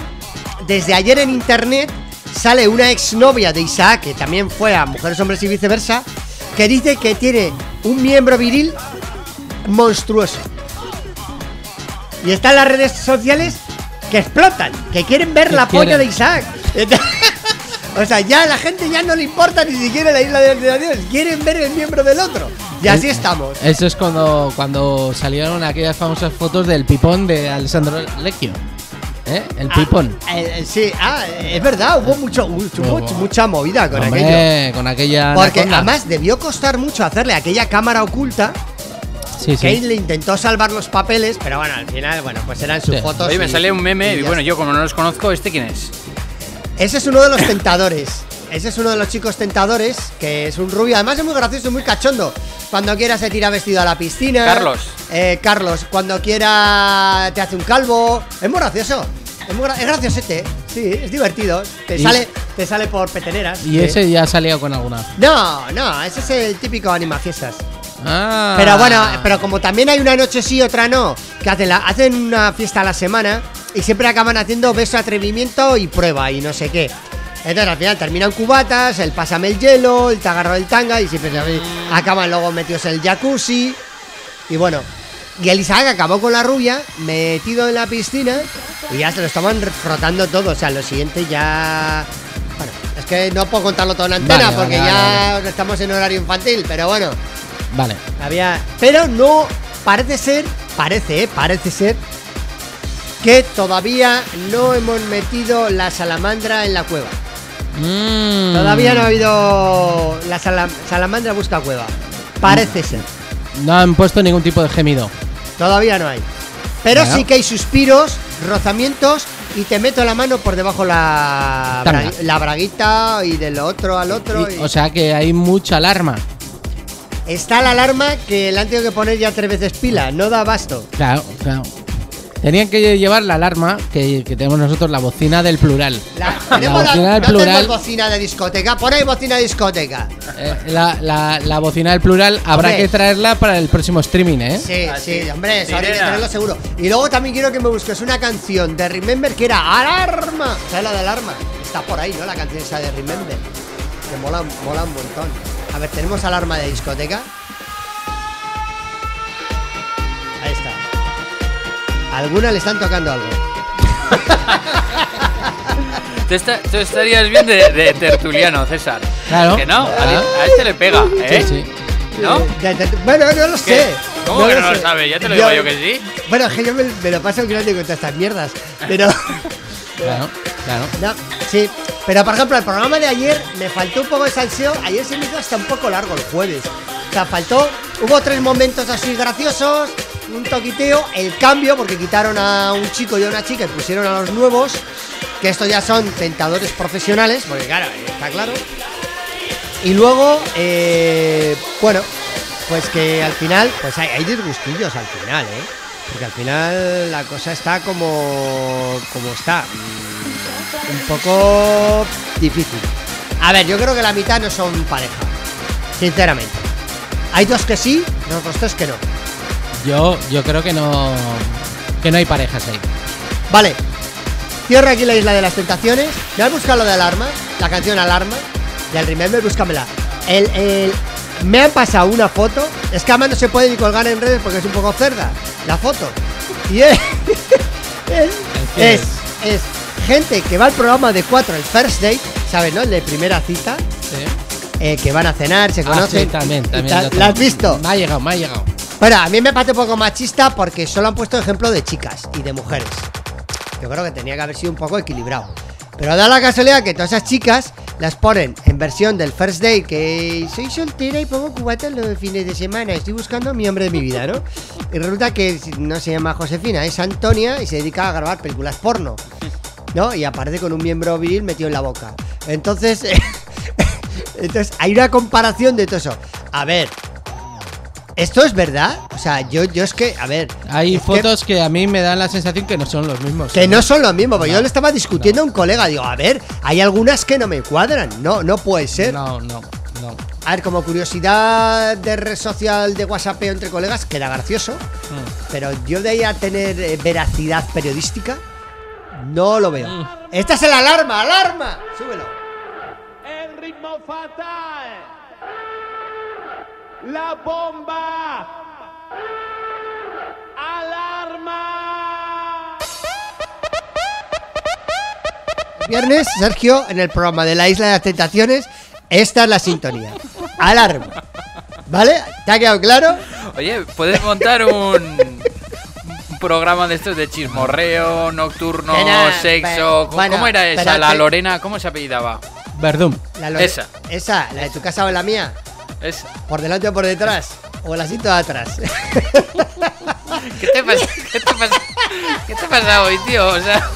desde ayer en internet, sale una exnovia de Isaac, que también fue a Mujeres, Hombres y viceversa, que dice que tiene un miembro viril monstruoso. Y está en las redes sociales que explotan, que quieren ver ¿Qué la polla de Isaac. o sea, ya a la gente ya no le importa ni siquiera la isla de los Tentaciones, quieren ver el miembro del otro. Y así estamos. Eso es cuando, cuando salieron aquellas famosas fotos del pipón de Alessandro Lecchio. ¿Eh? El pipón. Ah, eh, eh, sí, ah, es verdad, hubo mucho, mucho- mucha movida con aquello. Con aquella. Porque anaconda. además debió costar mucho hacerle aquella cámara oculta. Sí, sí. Kane le intentó salvar los papeles, pero bueno, al final, bueno, pues eran sus Sí. fotos. Oye, me y- sale un meme y ya bueno, yo como no los conozco, ¿este quién es? Ese es uno de los tentadores. Ese es uno de los chicos tentadores, que es un rubio. Además es muy gracioso y muy cachondo. Cuando quiera se tira vestido a la piscina. Carlos. Eh, Carlos, cuando quiera te hace un calvo. Es muy gracioso. Es, muy gra- es graciosete. Sí, es divertido. Te Y- sale, te sale por peteneras. Y Sí. ese ya salía con alguna. No, no, ese es el típico animafiestas. Ah. Pero bueno, pero como también hay una noche sí, otra no, que hacen, la, hacen una fiesta a la semana y siempre acaban haciendo beso, atrevimiento y prueba y no sé qué. Entonces al final terminan cubatas, el pásame el hielo, el te agarro el tanga y siempre se- acaban luego metidos en el jacuzzi. Y bueno, y el Isaac acabó con la rubia, metido en la piscina y ya se lo estaban frotando todo. O sea, lo siguiente ya. Bueno, es que no puedo contarlo todo en antena Vale, porque vale, ya vale, estamos en horario infantil, pero bueno. Vale. Había. Pero no. Parece ser. Parece, eh, parece ser. Que todavía no hemos metido la salamandra en la cueva. Mm. Todavía no ha habido. La sala- salamandra busca cueva. Parece ser. No han puesto ningún tipo de gemido. Todavía no hay. Pero sí que hay suspiros, rozamientos y te meto la mano por debajo la, bra- la braguita y del otro al otro. Y- y- o sea que hay mucha alarma. Está la alarma que le han tenido que poner ya tres veces pila. No da abasto. Claro, claro. Tenían que llevar la alarma que, que tenemos nosotros, la bocina del plural. La- Tenemos la, bocina del no plural. bocina de discoteca. Pon ahí bocina de discoteca. Eh, la, la- la bocina del plural habrá Hombre. que traerla para el próximo streaming, ¿eh? Sí, Ah, sí, sí. hombre, eso que tenerlo seguro. Y luego también quiero que me busques una canción de Remember que era Alarma. ¿Sabes la de Alarma? Está por ahí, ¿no? La canción esa de Remember. Que mola, mola un montón. A ver, tenemos Alarma de discoteca. Ahí está. A alguna le están tocando algo. Tú, tú estarías bien de, de tertuliano, César. Claro, Que no, a, claro. a este le pega, ¿eh? Sí, sí. ¿No? De- de- bueno, no lo ¿Qué? sé. ¿Cómo que no lo sabe? Ya te lo digo yo que sí. Bueno, es que yo me, me lo paso grande con todas estas mierdas. Pero. Claro, claro. Sí, pero por ejemplo, el programa de ayer me faltó un poco de salseo. Ayer se me hizo hasta un poco largo el jueves. O sea, faltó. Hubo tres momentos así graciosos, un toquiteo, el cambio, porque quitaron a un chico y a una chica y pusieron a los nuevos. Que estos ya son tentadores profesionales, porque claro, está claro. Y luego, eh, bueno, pues que al final, pues hay, hay disgustillos al final, ¿eh? Porque al final la cosa está como, como está. Mm, Un poco difícil. A ver, yo creo que la mitad no son pareja. Sinceramente. Hay dos que sí, los otros tres que no. Yo, yo creo que no. Que no hay parejas ahí. Vale. Cierro aquí la isla de las tentaciones. Me a buscar lo de alarma, la canción Alarma. Y al Remember, búscamela. El, el- me han pasado una foto. Es que además no se puede ni colgar en redes porque es un poco cerda. La foto. Y es. es, es, es gente que va al programa de cuatro, el first date, ¿sabes, no? El de primera cita. eh, que van a cenar, se Ah, conocen. sí, también, también. lo ¿La has visto? Me ha llegado, me ha llegado. Bueno, a mí me parece un poco machista porque solo han puesto ejemplo de chicas y de mujeres. Yo creo que tenía que haber sido un poco equilibrado. Pero da la casualidad que todas esas chicas las ponen en versión del first day, que soy soltera y pongo cubatas los fines de semana, estoy buscando a mi hombre de mi vida, ¿no? Y resulta que no se llama Josefina, es Antonia y se dedica a grabar películas porno, ¿no? Y aparece con un miembro viril metido en la boca. Entonces, entonces hay una comparación de todo eso. A ver, ¿esto es verdad? O sea, yo, yo es que, a ver... Hay que- fotos que, a mí me dan la sensación que no son los mismos. que no son lo mismo, porque yo le estaba discutiendo a un colega, digo, a ver, hay algunas que no me cuadran, no, no puede ser. No, no, no. A ver, como curiosidad de red social de WhatsApp entre colegas, queda gracioso, Mm. pero yo de ahí a tener eh, veracidad periodística, no lo veo. Mm. Esta es el alarma, alarma, súbelo. El ritmo fatal. La bomba. Alarma. Viernes, Sergio, en el programa de la Isla de las Tentaciones, esta es la sintonía. Alarma. ¿Vale? ¿Te ha quedado claro? Oye, ¿puedes montar un, un programa de estos de chismorreo, nocturno, sexo? pero- ¿Cómo, bueno, cómo era esa? pero La Lorena, ¿cómo se apellidaba? Verdum. La Esa. Esa, la de tu casa o la mía. Esa. ¿Por delante o por detrás? ¿O el asiento de atrás? ¿Qué te pasa? ¿Qué te pasa? ¿Qué te pasa hoy, tío? O sea,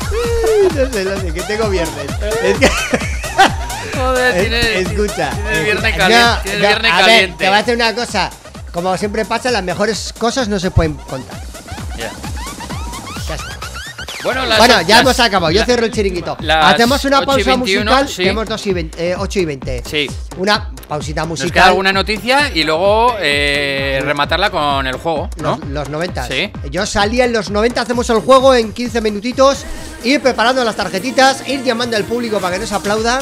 no sé, no sé, que tengo viernes. Es que- joder, es- escucha. tienes el viernes No, caliente. tienes no, viernes a ver, caliente. te voy a hacer una cosa. Como siempre pasa, las mejores cosas no se pueden contar. Ya. Ya está. Bueno, las- bueno, ya las- hemos acabado. Yo la- cierro el chiringuito. Hacemos una 8 y pausa 21, musical. sí. Tenemos 2 y 20, eh, 8 y 20. Sí. Una pausita Nos queda musical. alguna noticia y luego eh, rematarla con el juego, ¿no? Los, los 90. Sí. Yo salía en los 90, hacemos el juego en 15 minutitos, ir preparando las tarjetitas, ir llamando al público para que nos aplauda,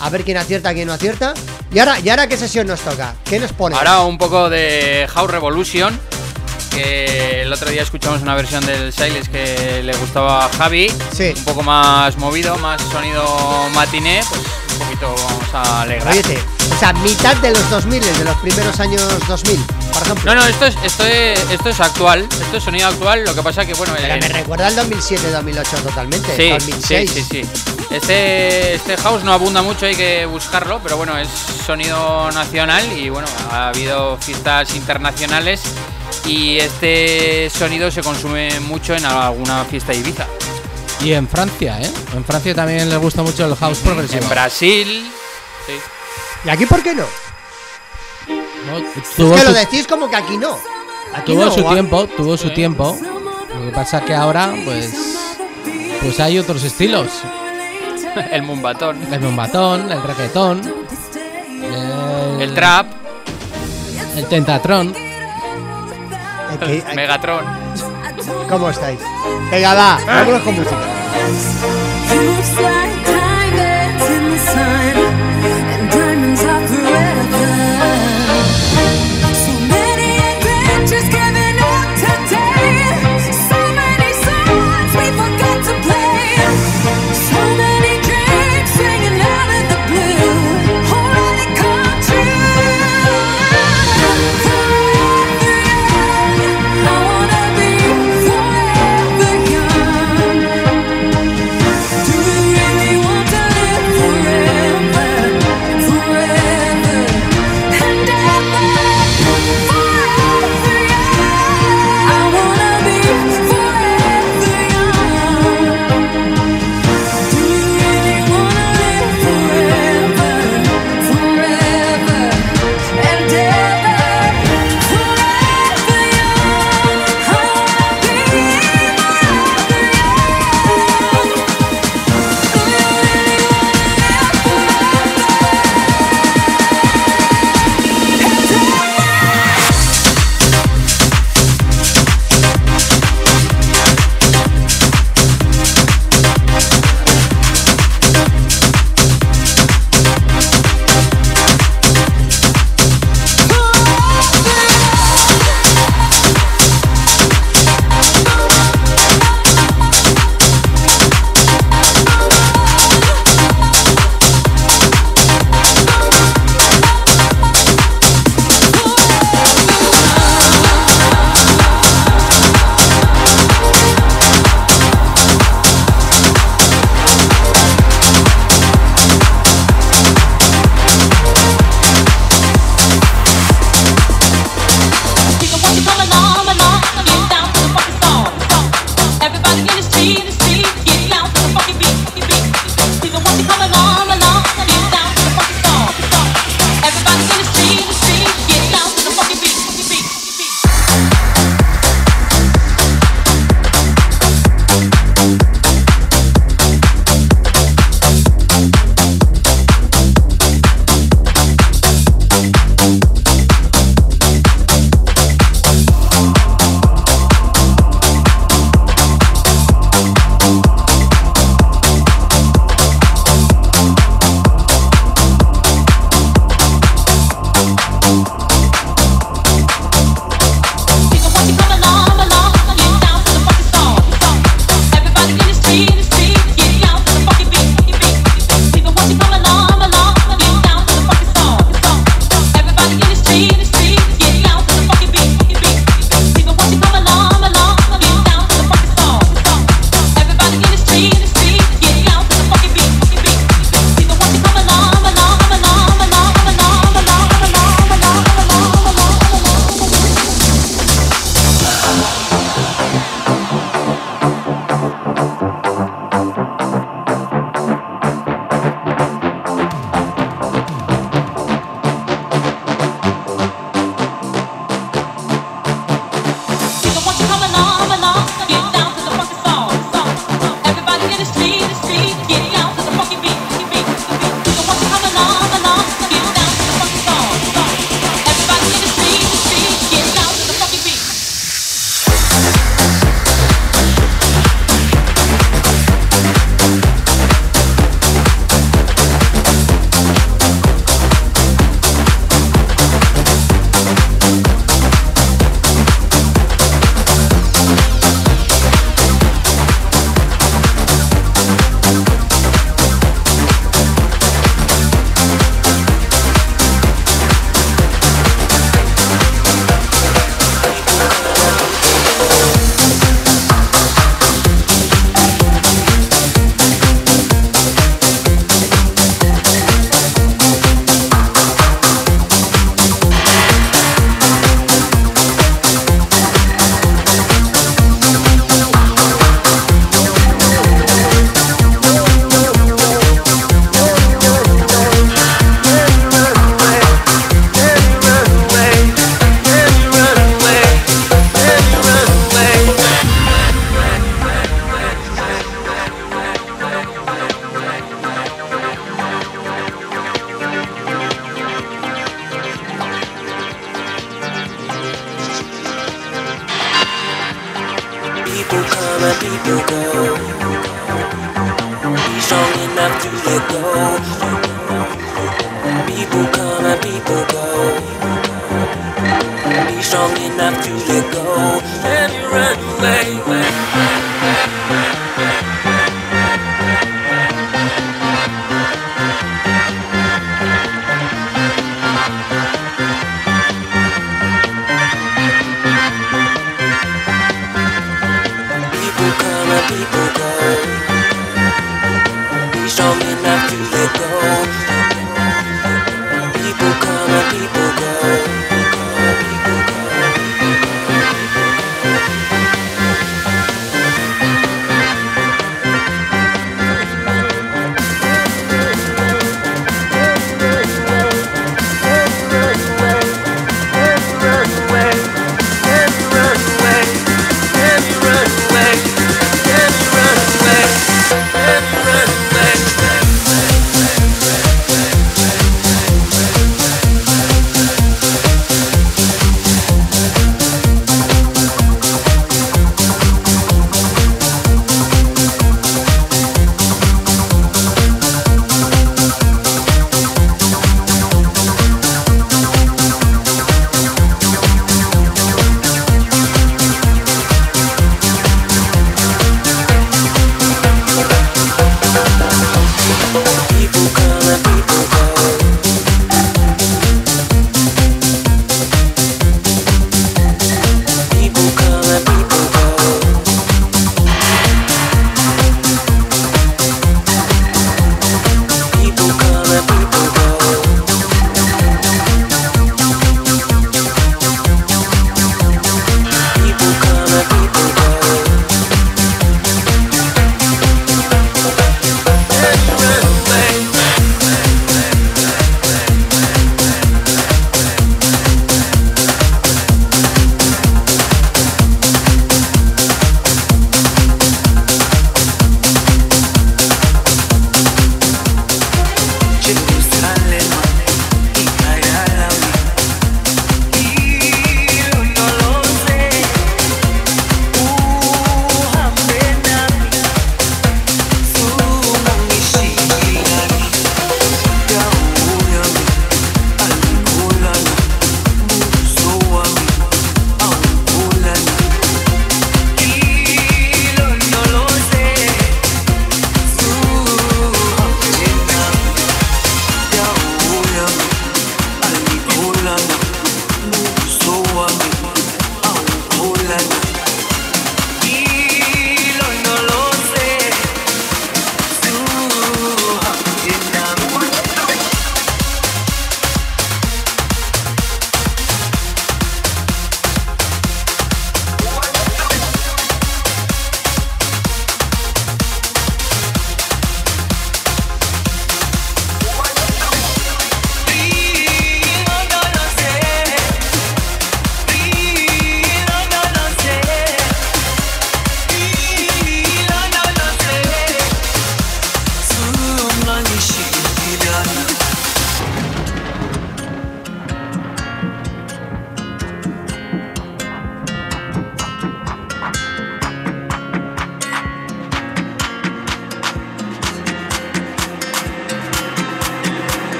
a ver quién acierta, quién no acierta. Y ahora, ¿y ahora qué sesión nos toca? ¿Qué nos pone? Ahora un poco de House Revolution. Que el otro día escuchamos una versión del Siles que le gustaba a Javi. Sí. Un poco más movido, más sonido matiné. Pues un poquito vamos a alegrar. Óyete, o sea, mitad de los 2000, de los primeros años 2000, por ejemplo. No, no, esto es, esto es, esto es actual. Esto es sonido actual. Lo que pasa que, bueno. Pero el- me recuerda al 2007-2008 totalmente. Sí, 2006. sí, sí, sí. Este, este house no abunda mucho, hay que buscarlo, pero bueno, es sonido nacional y bueno, ha habido fiestas internacionales y este sonido se consume mucho en alguna fiesta de Ibiza. Y en Francia, ¿eh? En Francia también les gusta mucho el house progresivo. En Brasil. Sí. ¿Y aquí por qué no? no es que lo decís como que aquí no. Tuvo su tiempo, tuvo su tiempo. Lo que pasa es que ahora, pues. Pues hay otros estilos. el mumbatón. El mumbatón, el reggaetón. El trap. El tentatron. Megatron. ¿Cómo estáis? Venga, va, vámonos con música.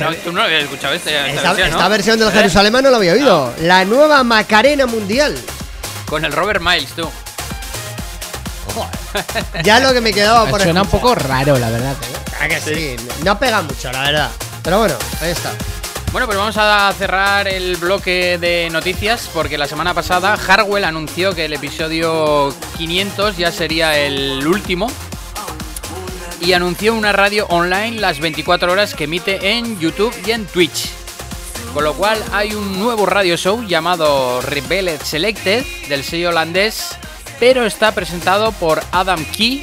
No, tú no habías escuchado este, esta, Esta, versión, ¿no? esta versión del ¿Eh? Jerusalén no la había oído. La nueva Macarena Mundial. Con el Robert Miles, tú. Ya lo que me quedaba por Suena un poco raro, la verdad. ¿eh? Ah, que sí. No pega mucho, la verdad. Pero bueno, ahí está. Bueno, pues vamos a cerrar el bloque de noticias porque la semana pasada Harwell anunció que el episodio 500 ya sería el último. Y anunció una radio online las 24 horas que emite en YouTube y en Twitch. Con lo cual hay un nuevo radio show llamado Rebeled Selected del sello holandés, pero está presentado por Adam Key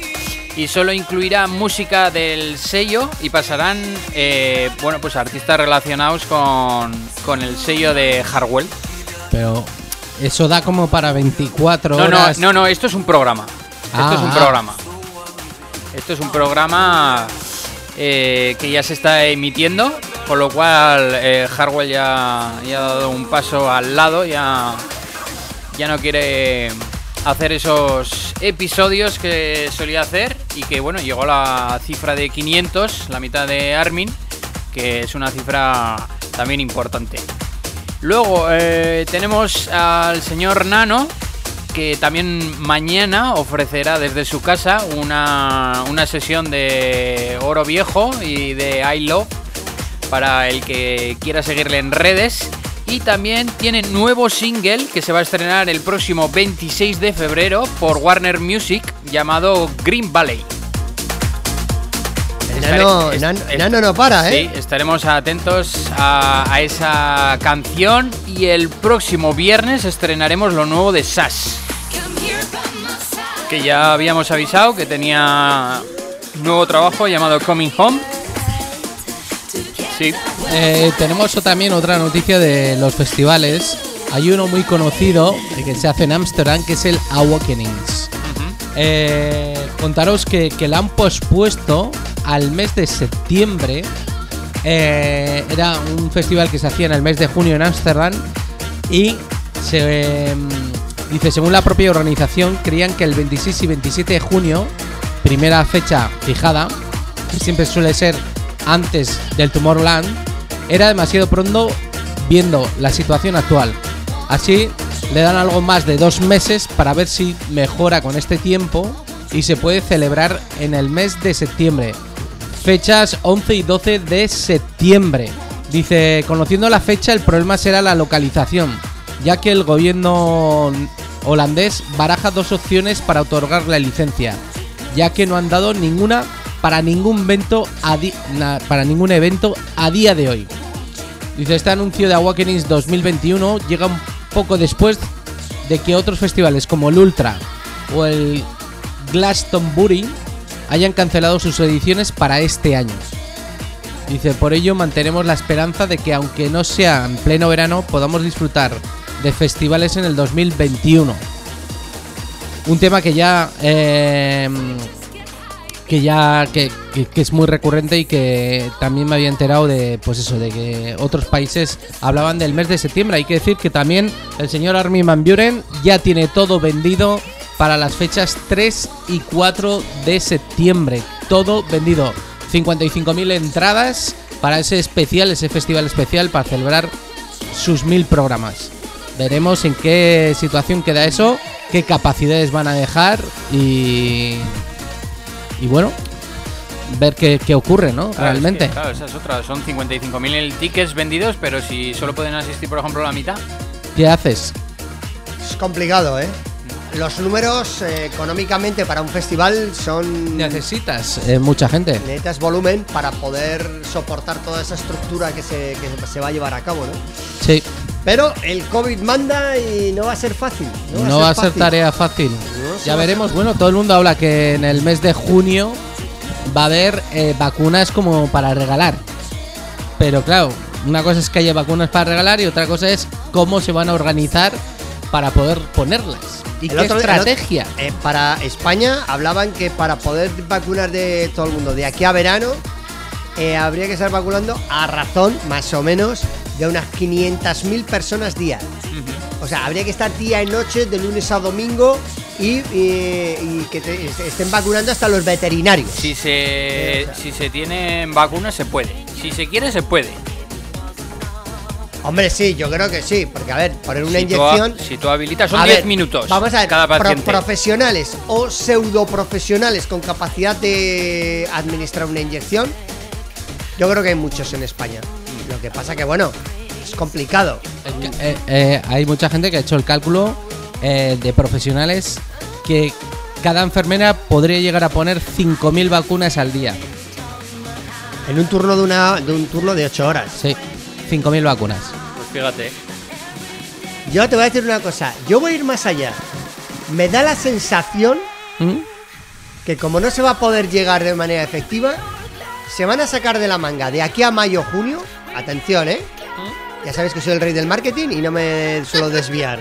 y solo incluirá música del sello y pasarán eh, bueno pues artistas relacionados con, con el sello de Harwell. Pero eso da como para 24 No, no, horas. no, no, esto es un programa. Esto es un Ah. programa. Es un programa eh, que ya se está emitiendo, con lo cual eh, Harwell ya, ha dado un paso al lado, ya, ya no quiere hacer esos episodios que solía hacer y que bueno, llegó la cifra de 500, la mitad de Armin, que es una cifra también importante. Luego eh, tenemos al señor Nano, que también mañana ofrecerá desde su casa una, una sesión de oro viejo y de I Love para el que quiera seguirle en redes. Y también tiene nuevo single que se va a estrenar el próximo 26 de febrero por Warner Music llamado Green Valley. Nano, Nano- no para, ¿eh? Sí, estaremos atentos a, a esa canción y el próximo viernes estrenaremos lo nuevo de Sash, que ya habíamos avisado que tenía nuevo trabajo llamado Coming Home. Sí, Eh, tenemos también otra noticia de los festivales. Hay uno muy conocido que se hace en Ámsterdam, que es el Awakenings. Eh, contaros que, que la han pospuesto al mes de septiembre. Eh, era un festival que se hacía en el mes de junio en Ámsterdam y se em, dice según la propia organización creían que el 26 y 27 de junio, primera fecha fijada, que siempre suele ser antes del Tomorrowland, era demasiado pronto viendo la situación actual. Así le dan algo más de dos meses para ver si mejora con este tiempo y se puede celebrar en el mes de septiembre. Fechas 11 y 12 de septiembre. Dice, conociendo la fecha el problema será la localización, ya que el gobierno holandés baraja dos opciones para otorgar la licencia, ya que no han dado ninguna para ningún evento a para ningún evento a día de hoy. Dice, este anuncio de Awakenings 2021 llega un poco después de que otros festivales como el Ultra o el Glastonbury hayan cancelado sus ediciones para este año. Dice, por ello mantenemos la esperanza de que aunque no sea en pleno verano, podamos disfrutar de festivales en el 2021. Un tema que ya... eh, que ya que, es muy recurrente y que también me había enterado de pues eso de que otros países hablaban del mes de septiembre. Hay que decir que también el señor Armin van Buren ya tiene todo vendido para las fechas 3 y 4 de septiembre. Todo vendido. 55.000 entradas para ese especial ese festival especial para celebrar sus mil programas veremos en qué situación queda eso qué capacidades van a dejar y y bueno, ver qué, qué ocurre, ¿no? Claro, Realmente. es que, claro, esa es otra. Son 55.000 tickets vendidos, pero si solo pueden asistir, por ejemplo, la mitad. ¿Qué haces? Es complicado, ¿eh? Los números eh, económicamente para un festival son... Necesitas eh, mucha gente. Necesitas volumen para poder soportar toda esa estructura que se, que se va a llevar a cabo, ¿no? Sí, Pero el COVID manda y no va a ser fácil. No, no va a ser fácil. tarea fácil. No Ya veremos. Bueno, todo el mundo habla que en el mes de junio va a haber eh, vacunas como para regalar. Pero claro, una cosa es que haya vacunas para regalar y otra cosa es cómo se van a organizar para poder ponerlas. ¿Y El qué otro- el otro- estrategia? eh, para España hablaban que para poder vacunar de todo el mundo de aquí a verano eh, habría que estar vacunando a razón, más o menos, de unas 500.000 personas día. O sea, habría que estar día y noche, de lunes a domingo, y, y- y que te- estén vacunando hasta los veterinarios. Si se, si se tienen vacunas, se puede. Si se quiere, se puede. Hombre, sí, yo creo que sí, porque a ver, poner una si tú ha- inyección... si tú habilitas, son A 10 ver, minutos. Vamos a ver, cada pro- paciente. profesionales o pseudo profesionales con capacidad de administrar una inyección, yo creo que hay muchos en España. Lo que pasa que, bueno, es complicado. Eh, eh, hay mucha gente que ha hecho el cálculo eh, de profesionales que cada enfermera podría llegar a poner 5.000 vacunas al día. En un turno de, una, de un turno de 8 horas. Sí, 5.000 vacunas. Pues fíjate. Yo te voy a decir una cosa. Yo voy a ir más allá. Me da la sensación ¿Mm? que como no se va a poder llegar de manera efectiva, se van a sacar de la manga de aquí a mayo junio. Atención, ¿eh? Ya sabes que soy el rey del marketing y no me suelo desviar.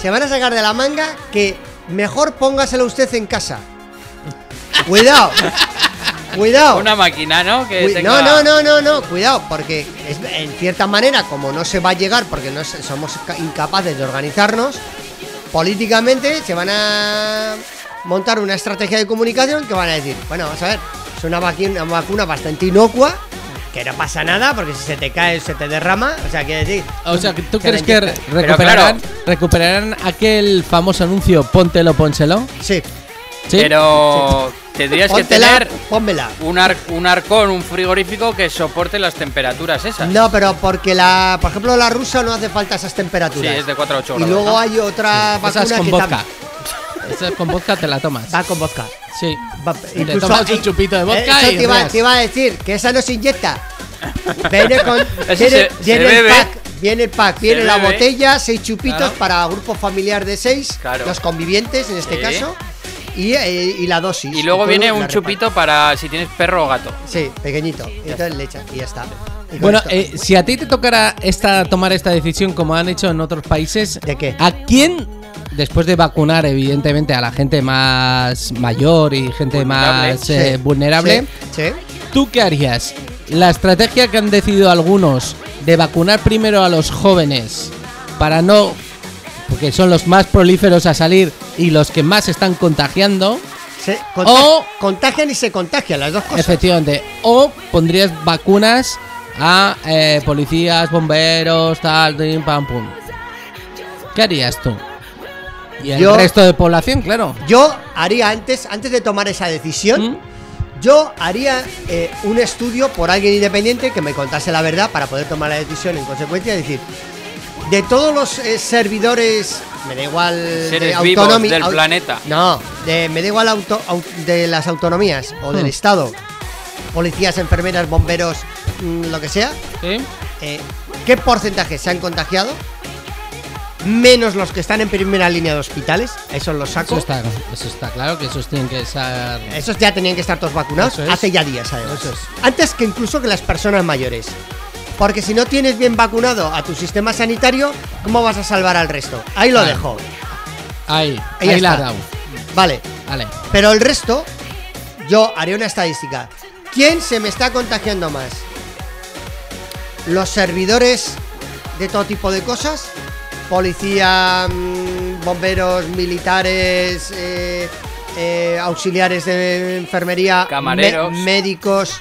Se van a sacar de la manga que mejor póngaselo usted en casa. Cuidado. Cuidado. Una máquina, ¿no? Que Cui- tenga- No, no, no, no, no, cuidado, porque es- en cierta manera, como no se va a llegar, porque no somos ca- incapaces de organizarnos, políticamente se van a montar una estrategia de comunicación que van a decir, bueno, vamos a ver, es una vacuna bastante inocua, que no pasa nada, porque si se te cae, se te derrama, o sea, quiere decir... O sea, ¿tú se crees que recuperarán, recuperarán aquel famoso anuncio Póntelo, pónselo? Sí, ¿Sí? Pero tendrías que tener pónmela. un, ar- un arcón, un frigorífico que soporte las temperaturas esas. No, pero porque la, por ejemplo, la rusa no hace falta esas Sí, temperaturas. es de 4 a 8 y grados. luego ¿no? hay otra Esa vacuna con que vodka. Tam- Esa es con vodka te la tomas. va con vodka. Sí. Va- Y te tomas un chupito de vodka Eso y te iba, rías. te iba a decir, que esa no se inyecta. Viene con. Viene, se- viene se el bebe. pack. Viene el pack, viene la bebe. botella, seis chupitos Claro. para grupo familiar de seis, Claro. los convivientes en este Sí. caso, y, eh, y la dosis. Y luego todo viene la un reparte. chupito para si tienes perro o gato. Sí, pequeñito. Y entonces le echas y ya está. Y con Bueno, esto- eh, si a ti te tocara esta, tomar esta decisión como han hecho en otros países, ¿De qué? ¿a quién, después de vacunar evidentemente a la gente más mayor y gente Vulnerable. más eh, Sí, vulnerable, Sí, sí. ¿tú qué harías? La estrategia que han decidido algunos de vacunar primero a los jóvenes para no, porque son los más prolíferos a salir y los que más están contagiando, Se O- contagian y se contagian las dos cosas. efectivamente, o pondrías vacunas a eh, policías, bomberos, tal, pam, pum. ¿Qué harías tú? Y el Yo- resto de población, claro. Yo haría antes, antes de tomar esa decisión, ¿Mm? Yo haría eh, un estudio por alguien independiente que me contase la verdad para poder tomar la decisión en consecuencia. Es decir, de todos los eh, servidores, me da igual de autonomi- del au- planeta. No, de- me da igual auto- au- de las autonomías o del Hmm. Estado, policías, enfermeras, bomberos, mm, lo que sea. ¿Sí? eh, ¿Qué porcentaje se han contagiado? Menos los que están en primera línea de hospitales, esos los saco. Eso está, eso está claro, que esos tienen que ser... Esos ya tenían que estar todos vacunados es. hace ya días, además. Es. Antes que incluso que las personas mayores. Porque si no tienes bien vacunado a tu sistema sanitario, ¿cómo vas a salvar al resto? Ahí lo Vale. dejo. Ahí, Ahí ahí la dado. Vale. Vale. Pero el resto, yo haré una estadística. ¿Quién se me está contagiando más? ¿Los servidores de todo tipo de cosas? Policía, mm, bomberos, militares, eh, eh, auxiliares de enfermería, Camareros. médicos.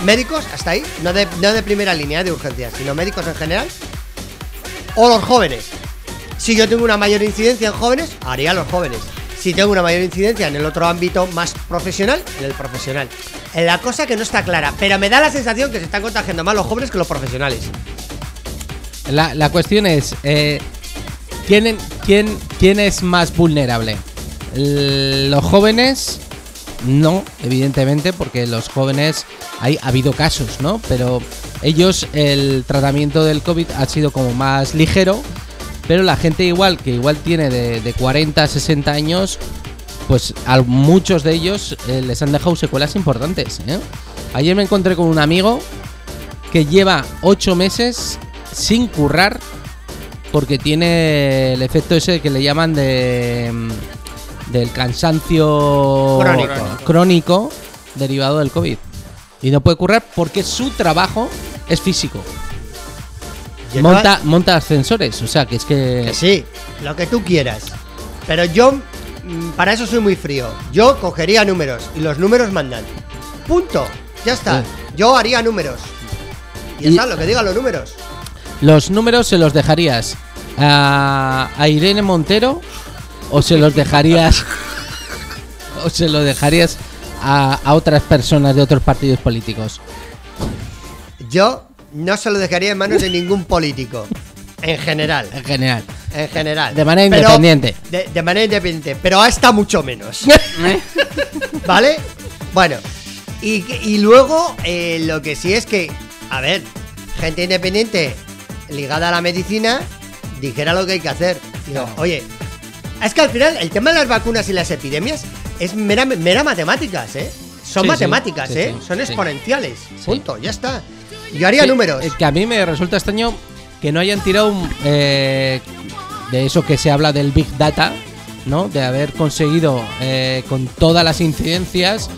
¿Médicos? Hasta ahí. No de, no de primera línea de urgencias, sino médicos en general. O los jóvenes. Si yo tengo una mayor incidencia en jóvenes, haría a los jóvenes. Si tengo una mayor incidencia en el otro ámbito más profesional, en el profesional. La cosa que no está clara, pero me da la sensación que se están contagiando más los jóvenes que los profesionales. La, la cuestión es, eh, ¿quién, quién, ¿quién es más vulnerable? ¿Los jóvenes? No, evidentemente, porque los jóvenes, hay, ha habido casos, ¿no? Pero ellos, el tratamiento del COVID ha sido como más ligero, pero la gente igual, que igual tiene de, de 40 a 60 años, pues a muchos de ellos eh, les han dejado secuelas importantes. ¿eh? Ayer me encontré con un amigo que lleva 8 meses sin currar porque tiene el efecto ese que le llaman de mm, del cansancio Crónico. crónico derivado del COVID. Y no puede currar porque su trabajo es físico. Monta, monta ascensores, o sea que es que... Que sí, lo que tú quieras. Pero yo, mm, para eso soy muy frío. Yo cogería números y los números mandan. Punto. Ya está. Sí. Yo haría números. Y ya Y- está, lo que digan los números. ¿Los números se los dejarías a, a Irene Montero o se los dejarías o se los dejarías a, a otras personas de otros partidos políticos? Yo no se lo dejaría en manos de ningún político. En general. En general. En general. De manera Pero- independiente. De, de manera independiente. Pero hasta mucho menos. ¿Eh? ¿Vale? Bueno. Y, y luego, eh, lo que sí es que, a ver, gente independiente ligada a la medicina dijera lo que hay que hacer. Digo, oye, es que al final el tema de las vacunas y las epidemias es mera, mera matemáticas, ¿eh? Son Sí, matemáticas, sí, ¿eh? sí, Son exponenciales. Punto, ya está. Yo haría números. eh, Que a mí me resulta extraño que no hayan tirado un, eh, de eso que se habla del Big Data, ¿no? De haber conseguido eh, con todas las incidencias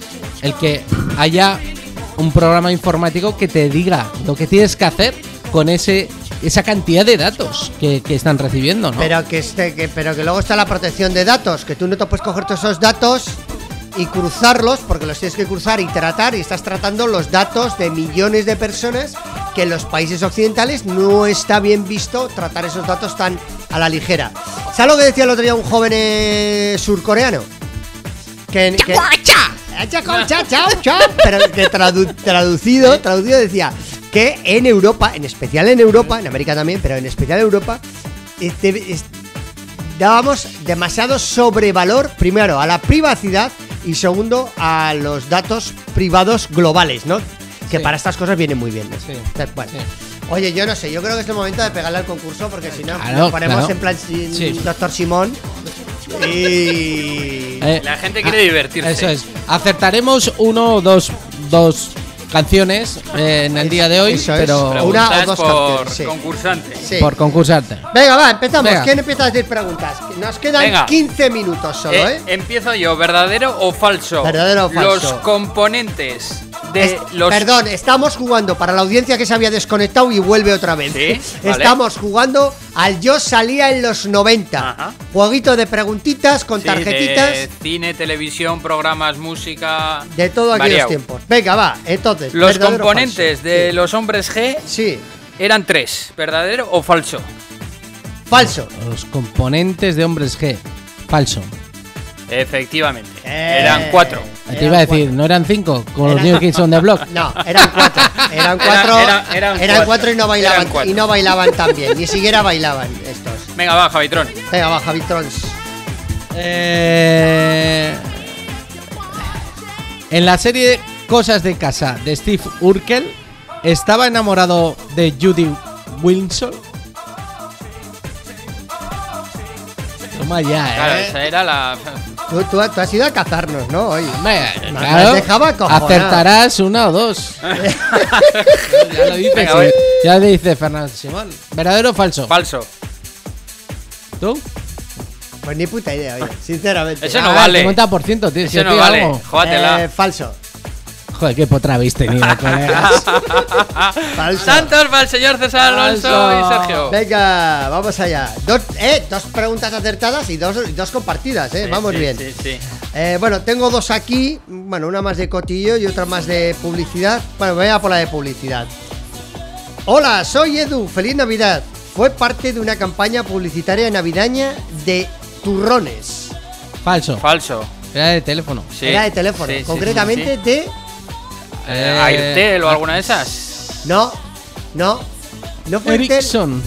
el que haya un programa informático que te diga lo que tienes que hacer con ese esa cantidad de datos que, que están recibiendo, ¿no? Pero que, este, que, pero que luego está la protección de datos, que tú no te puedes coger todos esos datos y cruzarlos, porque los tienes que cruzar y tratar, y estás tratando los datos de millones de personas que en los países occidentales no está bien visto tratar esos datos tan a la ligera. ¿Sabes lo que decía el otro día un joven eh, surcoreano? Que, que- chao. Pero que tradu- traducido, traducido decía que en Europa, en especial en Europa, en América también, pero en especial en Europa, este- es- dábamos demasiado sobrevalor, primero, a la privacidad y segundo, a los datos privados globales, ¿no? Que Sí. para estas cosas vienen muy bien. ¿no? Sí. Entonces, bueno. Sí. Oye, yo no sé, yo creo que es el momento de pegarle al concurso porque si no, Claro, nos ponemos claro. en plan. Doctor Simón. Y. Eh, La gente quiere ah, divertirse. Eso es. Acertaremos uno o dos, dos canciones eh, en el día de hoy, Eso es. pero Una o dos por canciones, sí. concursante. Sí. por concursarte. Venga, va, empezamos. Venga. ¿Quién empieza a decir preguntas? Nos quedan Venga. 15 minutos solo, Eh, ¿eh? Empiezo yo, ¿verdadero o falso? Verdadero o falso. Los componentes de Es- los Perdón, estamos jugando para la audiencia que se había desconectado y vuelve otra vez. Sí, vale. Estamos jugando al Yo salía en los 90. Ajá. Jueguito de preguntitas con Sí, tarjetitas de cine, televisión, programas, música. de, todo aquellos variado. tiempos. Venga, va, entonces. Los ¿verdadero o componentes de Sí. los hombres G Sí, eran tres, ¿verdadero o falso? falso. Los componentes de hombres G. Falso. Efectivamente. Eh, Eran cuatro. Te iba a decir, cuatro. ¿no eran cinco con los New Kids on the Block? No, eran cuatro. Eran cuatro. era- eran eran cuatro. cuatro y no bailaban. Y no bailaban tan bien. Ni siquiera bailaban estos. Venga, va, Javitron. Venga, va, Javi Trons. Eh, en la serie Cosas de Casa de Steve Urkel, ¿estaba enamorado de Judy Wilson? Toma ya, Claro, ¿eh? esa era la. Tú, tú- tú has ido a cazarnos, ¿no? Hoy. Me claro, has dejado acojonado. acertarás una o dos. ya lo dice, Venga, sí. ya lo dice Fernando Simón. ¿Verdadero o falso? Falso. ¿Tú? Pues ni puta idea, oye, sinceramente. Eso no Ah, vale. 50%, tío. si Ese no vale. algo. Jógatela. Eh, falso. Joder, qué potra habéis tenido, colegas. Falso. Santos para el señor César Alonso Falso. y Sergio. Venga, vamos allá. Dos, eh, dos preguntas acertadas y dos, compartidas, eh. Sí, vamos sí, bien. Sí, sí. Eh, bueno, tengo dos aquí. Bueno, una más de cotillo y otra más de publicidad. Bueno, voy a por la de publicidad. Hola, soy Edu. Feliz Navidad. Fue parte de una campaña publicitaria navideña de turrones. Falso. Falso. Era de teléfono. Sí. Era de teléfono. Sí, concretamente sí, sí. de. Eh, Airtel o alguna de esas. No, no. No fue Airtel. Ericsson.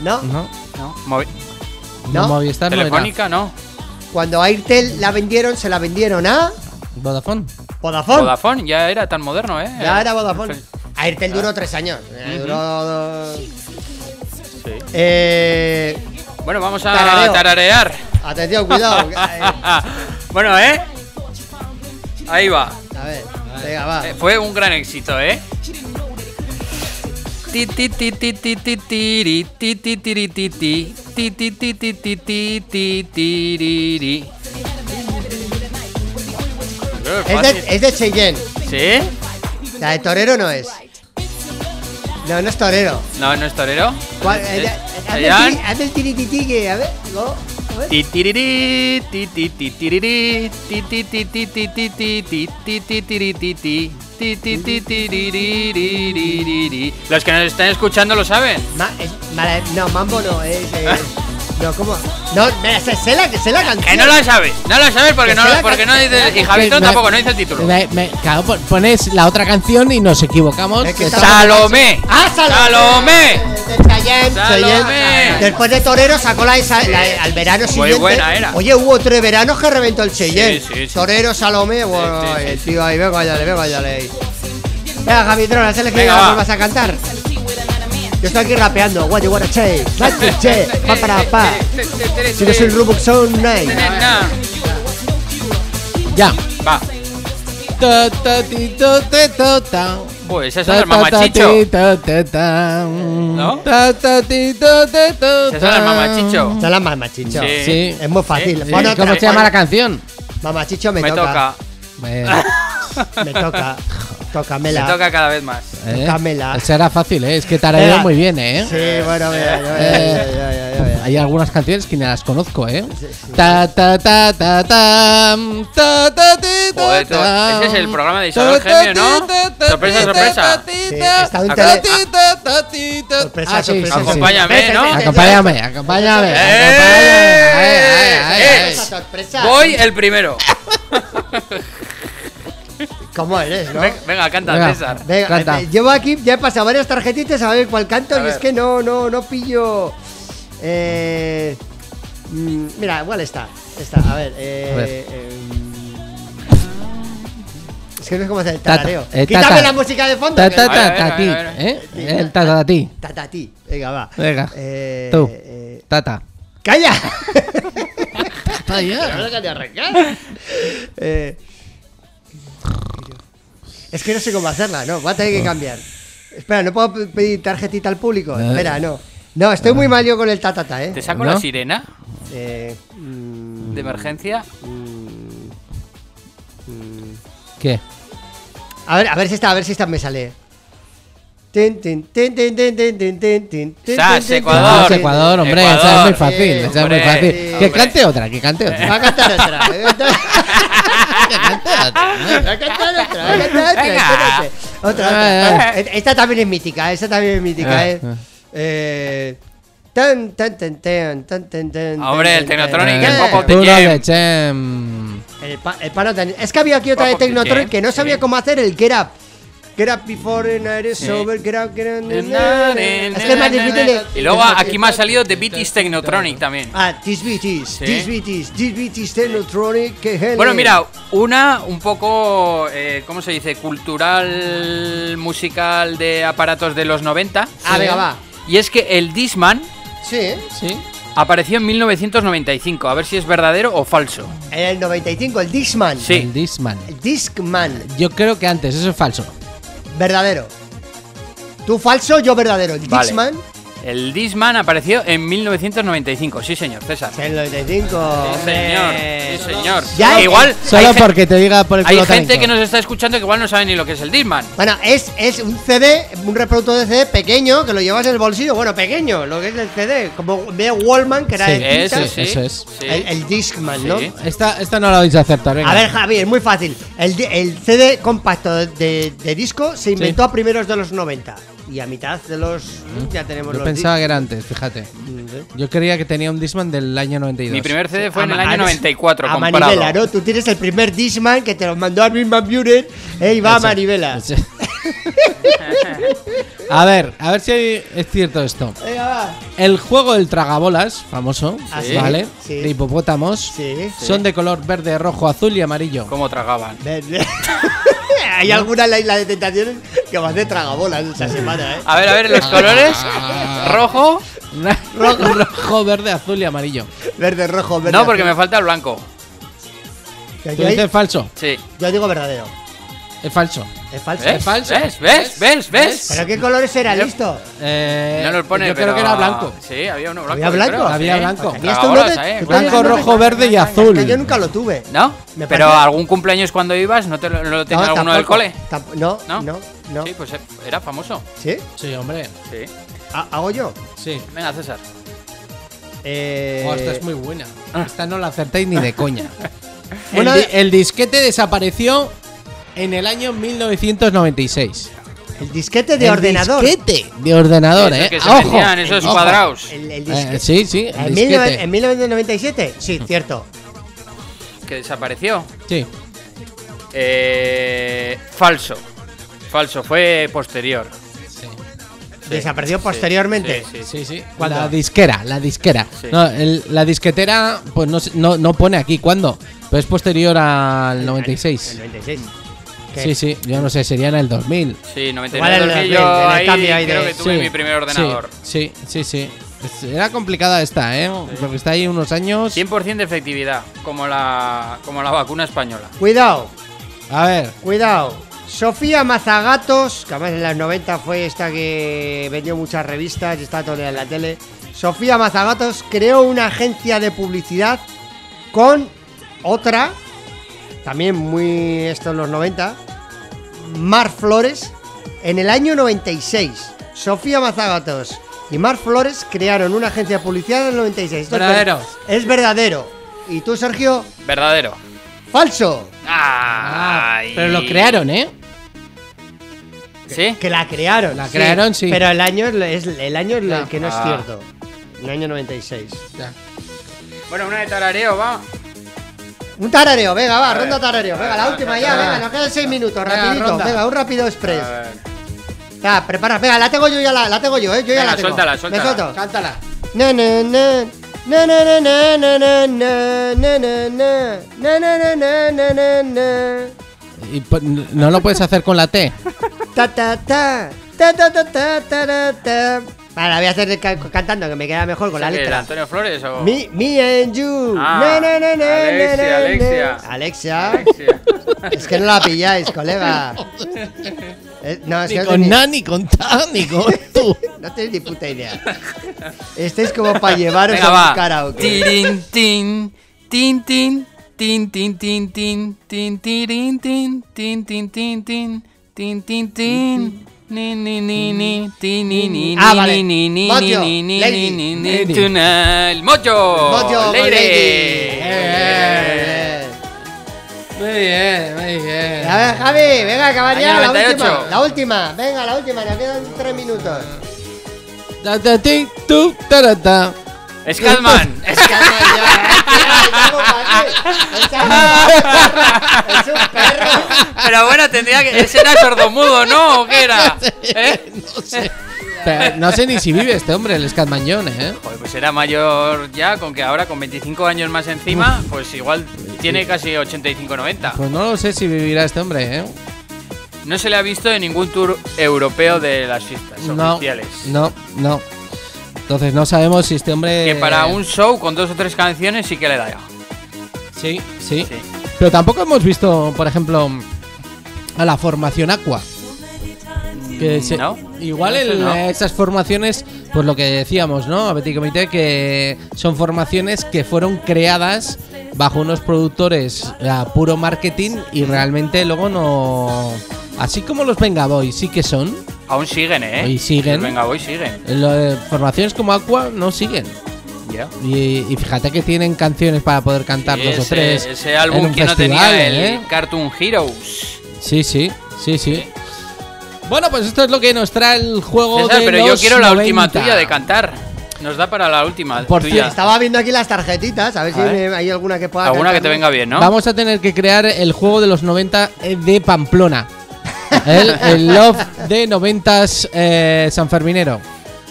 No, No. No. Movi- No. No, Movistar no. Telefónica, no. cuando a Airtel la vendieron, se la vendieron a Vodafone. Vodafone. Vodafone ya era tan moderno, ¿eh? Ya era Vodafone. Sí. Airtel duró tres años. Eh. Duró. Eh, Bueno, vamos a Tarareo. tararear. atención, cuidado. Eh, bueno, ¿eh? Ahí va. a ver, Venga, va. Fue un gran éxito, ¿eh? Es de, es de Cheyenne. ¿Sí? La de Torero no es. No, no es Torero. No, no es Torero. ¿Cuál? Eh, eh, Haz el tiri- haz el tirititi que, a ver, go. Los que nos están escuchando lo saben. Ma- es- no, mambo no, es. Eh, eh. No, ¿cómo? No, me- sé, sé la, sé la canción. Que no la sabes, no la sabes porque Que no, se la porque no dice. Y Que Javitron me- tampoco, no dice el título. Me- me- claro, pon- pones la otra canción y nos equivocamos. Es que Que ¡Salomé! ¡Ah, Salomé! ¡Salomé! Salomé. Después de Torero sacó la, esa- la- al verano Muy siguiente. buena era. Oye, hubo tres veranos que reventó el Cheyenne. Sí, sí, sí. Torero, Salomé, bueno, sí, sí, el tío ahí, venga, dale, venga, dale. Venga, Javitron, has elegido Venga, la va. vuelvas a cantar. Yo estoy aquí rapeando. What you wanna take? What you take? Pa para pa. Si no soy Rubik Sound Night. Ya. Va. Uy, esa es otra mamachicho. ¿No? Esa es la mamachicho. Esa es la mamachicho. Sí. sí. Es muy fácil. Sí. Bueno, ¿Cómo se llama la canción? Mamachicho me, me toca. toca. Me, me toca. Tócamela. Me toca cada vez más. eh. Tócamela. Era fácil, ¿eh? Es que tarareo Venga. muy bien, ¿eh? Sí, bueno, mira, mira, Eh, mira, mira, mira, mira. Hay algunas canciones que ni las conozco, ¿eh? Ta ta ta ta ta ta ta ti, ta, Joder, ta. ese es el programa de Isabel Ta, ta, Gemio, ¿no? ti, ta, ta, Sorpresa, sorpresa. Sí, ta, está un ta, tele- ti, ta, ta, ti, ta. Sorpresa, Ah, sí, sorpresa, sí, sí. Acompáñame, ¿no? Acompáñame, acompáñame. Eh. Voy el primero. ¿Cómo eres, no? Ven- Venga, canta, Venga. César. Venga, Canta. llevo aquí, ya he pasado varias tarjetitas a ver cuál canto A y es que no, no, no pillo. Eh, mm, mira, igual está. Está, a ver. Eh, A ver. eh, es que no es como hacer el Tata, tarareo. eh, Quítame tata. la música de fondo. Ta que- ta A ver, a ta ver, ta a ti, ver, a ver. ¿eh? El ta ta ti. Tata ti. Venga, va. Venga. Eh, Tú. eh, Tata. ¡Calla! Tata arrancar. Eh, es que no sé cómo hacerla, no, voy a tener que cambiar. Espera, ¿no puedo pe- pedir tarjetita al público? Eh. Espera, no. No, estoy muy mal yo con el tatata, ¿eh? ¿Te saco ¿No? la sirena Eh, mm, de emergencia? ¿Qué? a ver, a ver si esta, a ver si esta me sale. Sas, tin, tin, Ecuador. Ah, Ecuador, hombre, Ecuador. esa es muy fácil, Sí, esa es muy fácil. sí, que cante otra, que cante Va otra. a cantar otra. Va a cantar Que cante otra. va a cantar otra. Va a cantar otra. Venga. Otra, otra. Eh, Esta también es mítica, esta también es mítica, Eh, ¿eh? Eh. Tan, tan, tan, tan, tan, tan, tan, Hombre, el Technotronic, el. Pop of the Jam. El, pa- el pano tan- Es que había aquí otra de Technotronic que no sabía cómo hacer el Get Up. Get Up before the night is over, get up, get up. Es que es más difícil de- Y luego aquí me ha salido The Beatles Technotronic también. Ah, This Beat is, Sí. This Beat is, This Beat is Technotronic, que hell Bueno, mira, una un poco, eh, ¿cómo se dice? Cultural, musical de aparatos de los 90. Ah, venga, va. Y es que el Disman Sí, ¿eh? ¿Sí? apareció en 1995. A ver si es verdadero o falso. En el 95, el Discman. Sí. El Discman. El Discman. Yo creo que antes, eso es falso. Verdadero. Tú falso, yo verdadero. El Vale. El Disman apareció en 1995. Sí, señor, César. En el 95. Sí, señor. Sí, señor. Ya, Que igual Solo hay, gen- porque te diga por el hay culo gente talento. que nos está escuchando que igual no sabe ni lo que es el Disman. Bueno, es, es un CD, un reproductor de CD pequeño que lo llevas en el bolsillo. Bueno, pequeño, lo que es el CD. Como de Wallman, que era Sí, de Eso sí. eso es. sí. El, el Discman, ¿no? Sí. Esta, esta no la vais a acertar, venga. A ver, Javi, es muy fácil. El, di- el CD compacto de, de disco se inventó a primeros de los 90. Y a mitad de los. Ya tenemos Yo los pensaba que era antes, fíjate. discos. Yo creía que tenía un Discman del año 92. Mi primer CD fue en el año a- 94, A comprado. manivela, ¿no? Tú tienes el primer Discman que te lo mandó a Milman Buren e iba a Ese, manivela. a ver, a ver si es cierto esto. Venga, va. El juego del tragabolas, famoso, Ah, sí, ¿vale? sí. De hipopótamos. Sí. Son de color verde, rojo, azul y amarillo. ¿Cómo tragaban? Hay alguna en la isla de tentaciones que va a hacer tragabolas esa semana, ¿eh? A ver, a ver, los colores. Rojo. rojo, rojo, verde, azul y amarillo. Verde, rojo, verde. No, porque me falta el blanco. Tú dices falso. Sí. yo digo verdadero. Es falso. Es falso. ¿Ves? falso. ¿Ves? ¿Ves? ¿Ves? ¿Ves? ¿Pero qué colores era? Listo. Eh, No nos pone, yo pero... creo que era blanco. Sí, había uno blanco. ¿Había blanco? creo, Había sí. blanco. ¿Y esto uno de- ¿eh? Blanco, rojo, verde y Es azul. que yo nunca lo tuve. ¿No? Me Pero parece- algún cumpleaños cuando ibas, ¿no te lo, lo tenía No, alguno del cole? Tamp- no, ¿No? no, no, Sí, pues era famoso. ¿Sí? Sí, hombre. Sí. ¿Ha- ¿Hago yo? Sí. Venga, César. Eh... Oh, esta es muy buena. Esta no la acertéis ni de coña. el, di- el disquete desapareció en el año 1996. El disquete de El ordenador. disquete de ordenador, Esos ¿eh? que se Ojo. vendían, esos ojo. cuadrados. El, el Eh, disquete. sí, sí. el ¿En, disquete. 19- en 1997? Sí, cierto. Que desapareció. Sí. Eh, falso. Falso, fue posterior. Sí, Desapareció sí, posteriormente. Sí, sí, Sí, sí. ¿Cuándo? La disquera, la disquera. Sí. No, el- la disquetera, pues no, sé- no, no pone aquí cuándo, pero es posterior al El 96. 96. ¿Qué? Sí, sí, yo no sé, sería en el 2000. Sí, 99 Igual el 2000, 2000, yo en el ahí cambio ahí creo de- que tuve Sí, mi primer ordenador. Sí, sí, sí. Era complicada esta, ¿eh? Porque está ahí unos años. 100% de efectividad, como la, como la vacuna española. Cuidado, A ver, cuidado. Sofía Mazagatos, que además en los 90 fue esta que vendió muchas revistas y está todo en la tele. Sofía Mazagatos creó una agencia de publicidad con otra, también muy esto en los 90, Mar Flores, en el año 96. Sofía Mazagatos y Mar Flores crearon una agencia de publicidad en el 96. Esto es ver- Verdadero. Es verdadero. ¿Y tú, Sergio? Verdadero. Falso. Ay. pero lo crearon, ¿eh? ¿Sí? Que la crearon. La crearon, sí. Pero el año es, el año es Ya. el que no es Ah. cierto. El año 96. Bueno, una de tarareo, va. Un tarareo, venga, va, A ver. ronda tarareo. Venga, la última ya, venga, nos quedan 6 minutos, rapidito. Venga, un rápido express. A ver. Ya, prepara, venga, la tengo yo ya, la, la tengo yo, eh. Yo ya Venga, la tengo. suéltala, suéltala. Me suelto. Cántala. Na, na, na. Na, na, na, na, na, na, na, na, na, na. Na, na, na, na, na, na, na. Y no lo puedes hacer con la T. Ta ta ta ta ta ta ta ta ta. Vale, la voy a hacer ca- cantando que me queda mejor con la ¿Ese que era letra. Antonio Flores o.? Me, me and you. Ah, Na, na, na, Alexia, Alexia. Alexia. Alexia. Es que no la pilláis, colega. Eh, no, es Ni que no con tenéis- na, ni con ta, ni con tú. no tenéis ni puta idea. Este es como para llevaros Venga, a un va. karaoke. Tirin, tin, tin, tin, tin, tin, tin, tin, tin, tirin, tin, tin, tin, tin, tin, tin, tin, tin. Ni, ni, ni, ni, ti, ni, ni, Ah, ni, vale. ni, ni, Mojo, ni, ni, lady. ni, ni, Lady. tonight. Mojo, Mojo, lady. Eh, Muy bien, muy bien. A ver, Javi, venga, caballero, la 98. última. La última, venga, la última, nos quedan tres minutos. Ta, ta, ti, tu, ta, Scatman. Calma ya, tía, ¿cómo va a ser? Es un perro. Pero bueno, tendría que. Ese era sordomudo, ¿no? ¿O qué era? ¿Eh? No sé. Pero no sé ni si vive este hombre, el Scatman John, ¿eh? Joder, pues era mayor ya, con que ahora con 25 años más encima, pues igual tiene casi 85-90. Pues no lo sé si vivirá este hombre, ¿eh? No se le ha visto en ningún tour europeo de las fiestas No, oficiales. no, no. Entonces no sabemos si este hombre... Que para un show con dos o tres canciones sí que le da. Sí, sí, Sí. Pero tampoco hemos visto, por ejemplo, a la formación Aqua. Que se- ¿No? Igual el- no. esas formaciones, pues lo que decíamos, ¿no? A Betty Comité, que son formaciones que fueron creadas bajo unos productores a puro marketing y realmente luego no. Así como los Venga Boys sí que son, Aún siguen, ¿eh? Y siguen. Venga, voy, siguen. lo de formaciones como Aqua no siguen. Ya. Y, y fíjate que tienen canciones para poder cantar Sí, dos o tres. ese en álbum un que no tenía el ¿eh? Cartoon Heroes. Sí, sí, sí, sí. Bueno, pues esto es lo que nos trae el juego César, de pero yo los quiero la última 90. tuya de cantar. Nos da para la última Por tuya. cierto, Estaba viendo aquí las tarjetitas, a ver si ver. hay alguna que pueda. Alguna que te venga bien, ¿no? Vamos a tener que crear el juego de los 90 de Pamplona. El, el Love de 90 eh, Sanferminero.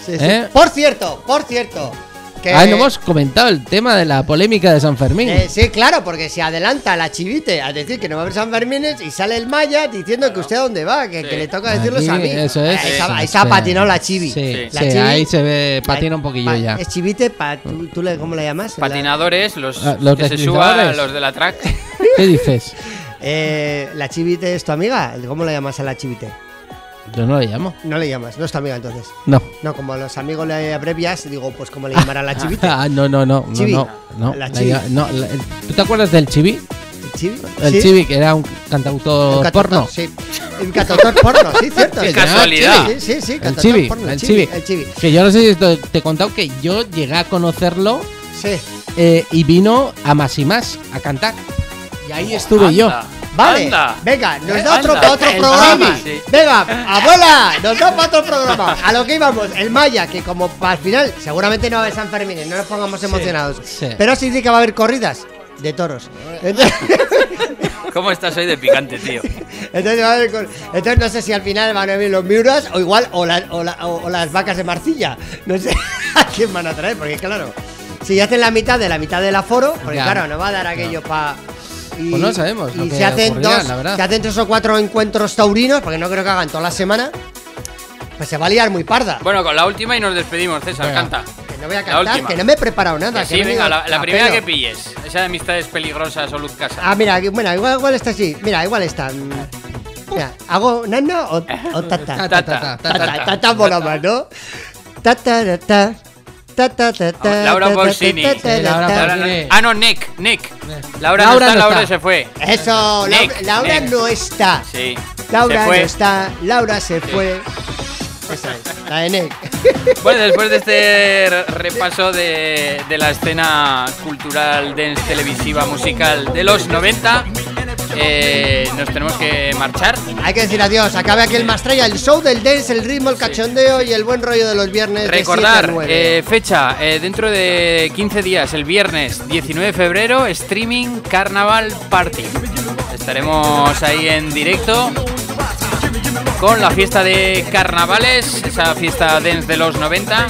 Sí, sí. ¿Eh? Por cierto, por cierto. Que, Ah, no hemos comentado el tema de la polémica de San Fermín. eh, sí, claro, porque se adelanta la chivite a decir que no va a haber San Fermines y sale el Maya diciendo que usted a dónde va, que, que le toca decirlos a mí. Eso es. Ahí se ha- ahí Sí, se ha sí. patinado la chivi. Sí, La sí, chivi- ahí se ve, patina un poquillo Pa- ya. Es chivite, pa- ¿tú, tú le, ¿cómo le llamas? La- Patinadores, los, Ah, los que se suban, los de la track. ¿Qué dices? eh, la chivite es tu amiga. ¿Cómo le llamas a la chivite? Yo no le llamo. No le llamas, no es tu amiga entonces. No. No, como a los amigos le abrevias, digo, pues como le llamará la chivite. Ah, no, no, no. no, Chibi. no, no. La La chibi. no, la- el- ¿Tú te acuerdas del Chibi? ¿El chivi? El Sí. Chibi, que era un cantautor porno. Sí. Un cantautor porno, sí, cierto. Qué Sí, casualidad. Sí, sí, sí. El Chibi, porno, el Chibi. El chivi. Que yo no sé si te, te he contado que yo llegué a conocerlo Sí. eh, y vino a más y más a cantar. Y ahí estuve yo. Vale, Anda. venga, nos Eh, da otro anda. otro programa. Sí. Venga, abuela, nos da para otro programa. A lo que íbamos, el Maya, que como para el final, seguramente no va a haber San Fermín, no nos pongamos emocionados. sí. Pero sí dice que va a haber corridas de toros. Entonces, ¿Cómo estás hoy de picante, tío? entonces a no sé si al final van a venir los miuras o igual, o, la- o la- o- o las vacas de Marcilla. No sé a quién van a traer, porque claro, si hacen la mitad de la mitad del aforo, porque Ya. claro, no va a dar aquello para. Y, Pues no sabemos lo Y que se hacen dos, la verdad. se hacen tres o cuatro encuentros taurinos, porque no creo que hagan toda la semana. Pues se va a liar muy parda. Bueno, con la última y nos despedimos, César, Venga. canta. que no voy a cantar, que no me he preparado nada. Que que sí, venga, la, primera pelo. que pilles. Esa de amistades peligrosas o Luz Casa. Ah, mira, bueno, igual, igual está así. Mira, igual está. mm, Mira, ¿hago nana o, o tata? Ta, ta, ta, ta, ta, Tata, tata. Tata, tata. Tata, tata, tata, Pausini. tata, Sí, Laura tata. Laura Pausini. ah, no, Nick, Nick. Laura, Laura no está, no Laura está. se fue. Eso, Laura, Nick, Laura Nick. no está. Sí. Laura no está. Laura se fue. Esa es, la de Nick. Bueno, después de este re- repaso de, de la escena cultural, dance, televisiva, musical de los 90, eh, nos tenemos que marchar. Hay que decir adiós. Acabe aquí el Mastraya, el show del dance, el ritmo, el cachondeo y el buen rollo de los viernes. de Recordar, 7 a 9. eh, fecha, eh, dentro de 15 días, el viernes 19 de febrero, streaming Carnaval Party. Estaremos ahí en directo con la fiesta de carnavales, esa fiesta dance de los 90,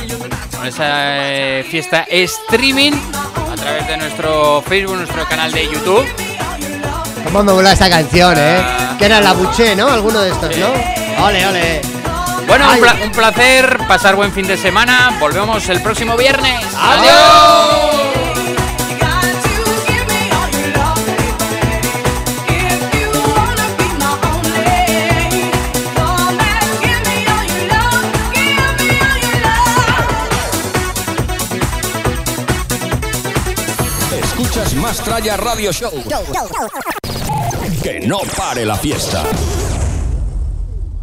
con esa eh, fiesta streaming a través de nuestro Facebook, nuestro canal de YouTube. Cómo me mola esa canción, eh. Que era la Buché, ¿no? Alguno de estos, ¿no? Ole, ole. Bueno, un, pla- un placer, pasar buen fin de semana. Volvemos el próximo viernes. ¡Adiós! Tralla Radio Show. Que no pare la fiesta.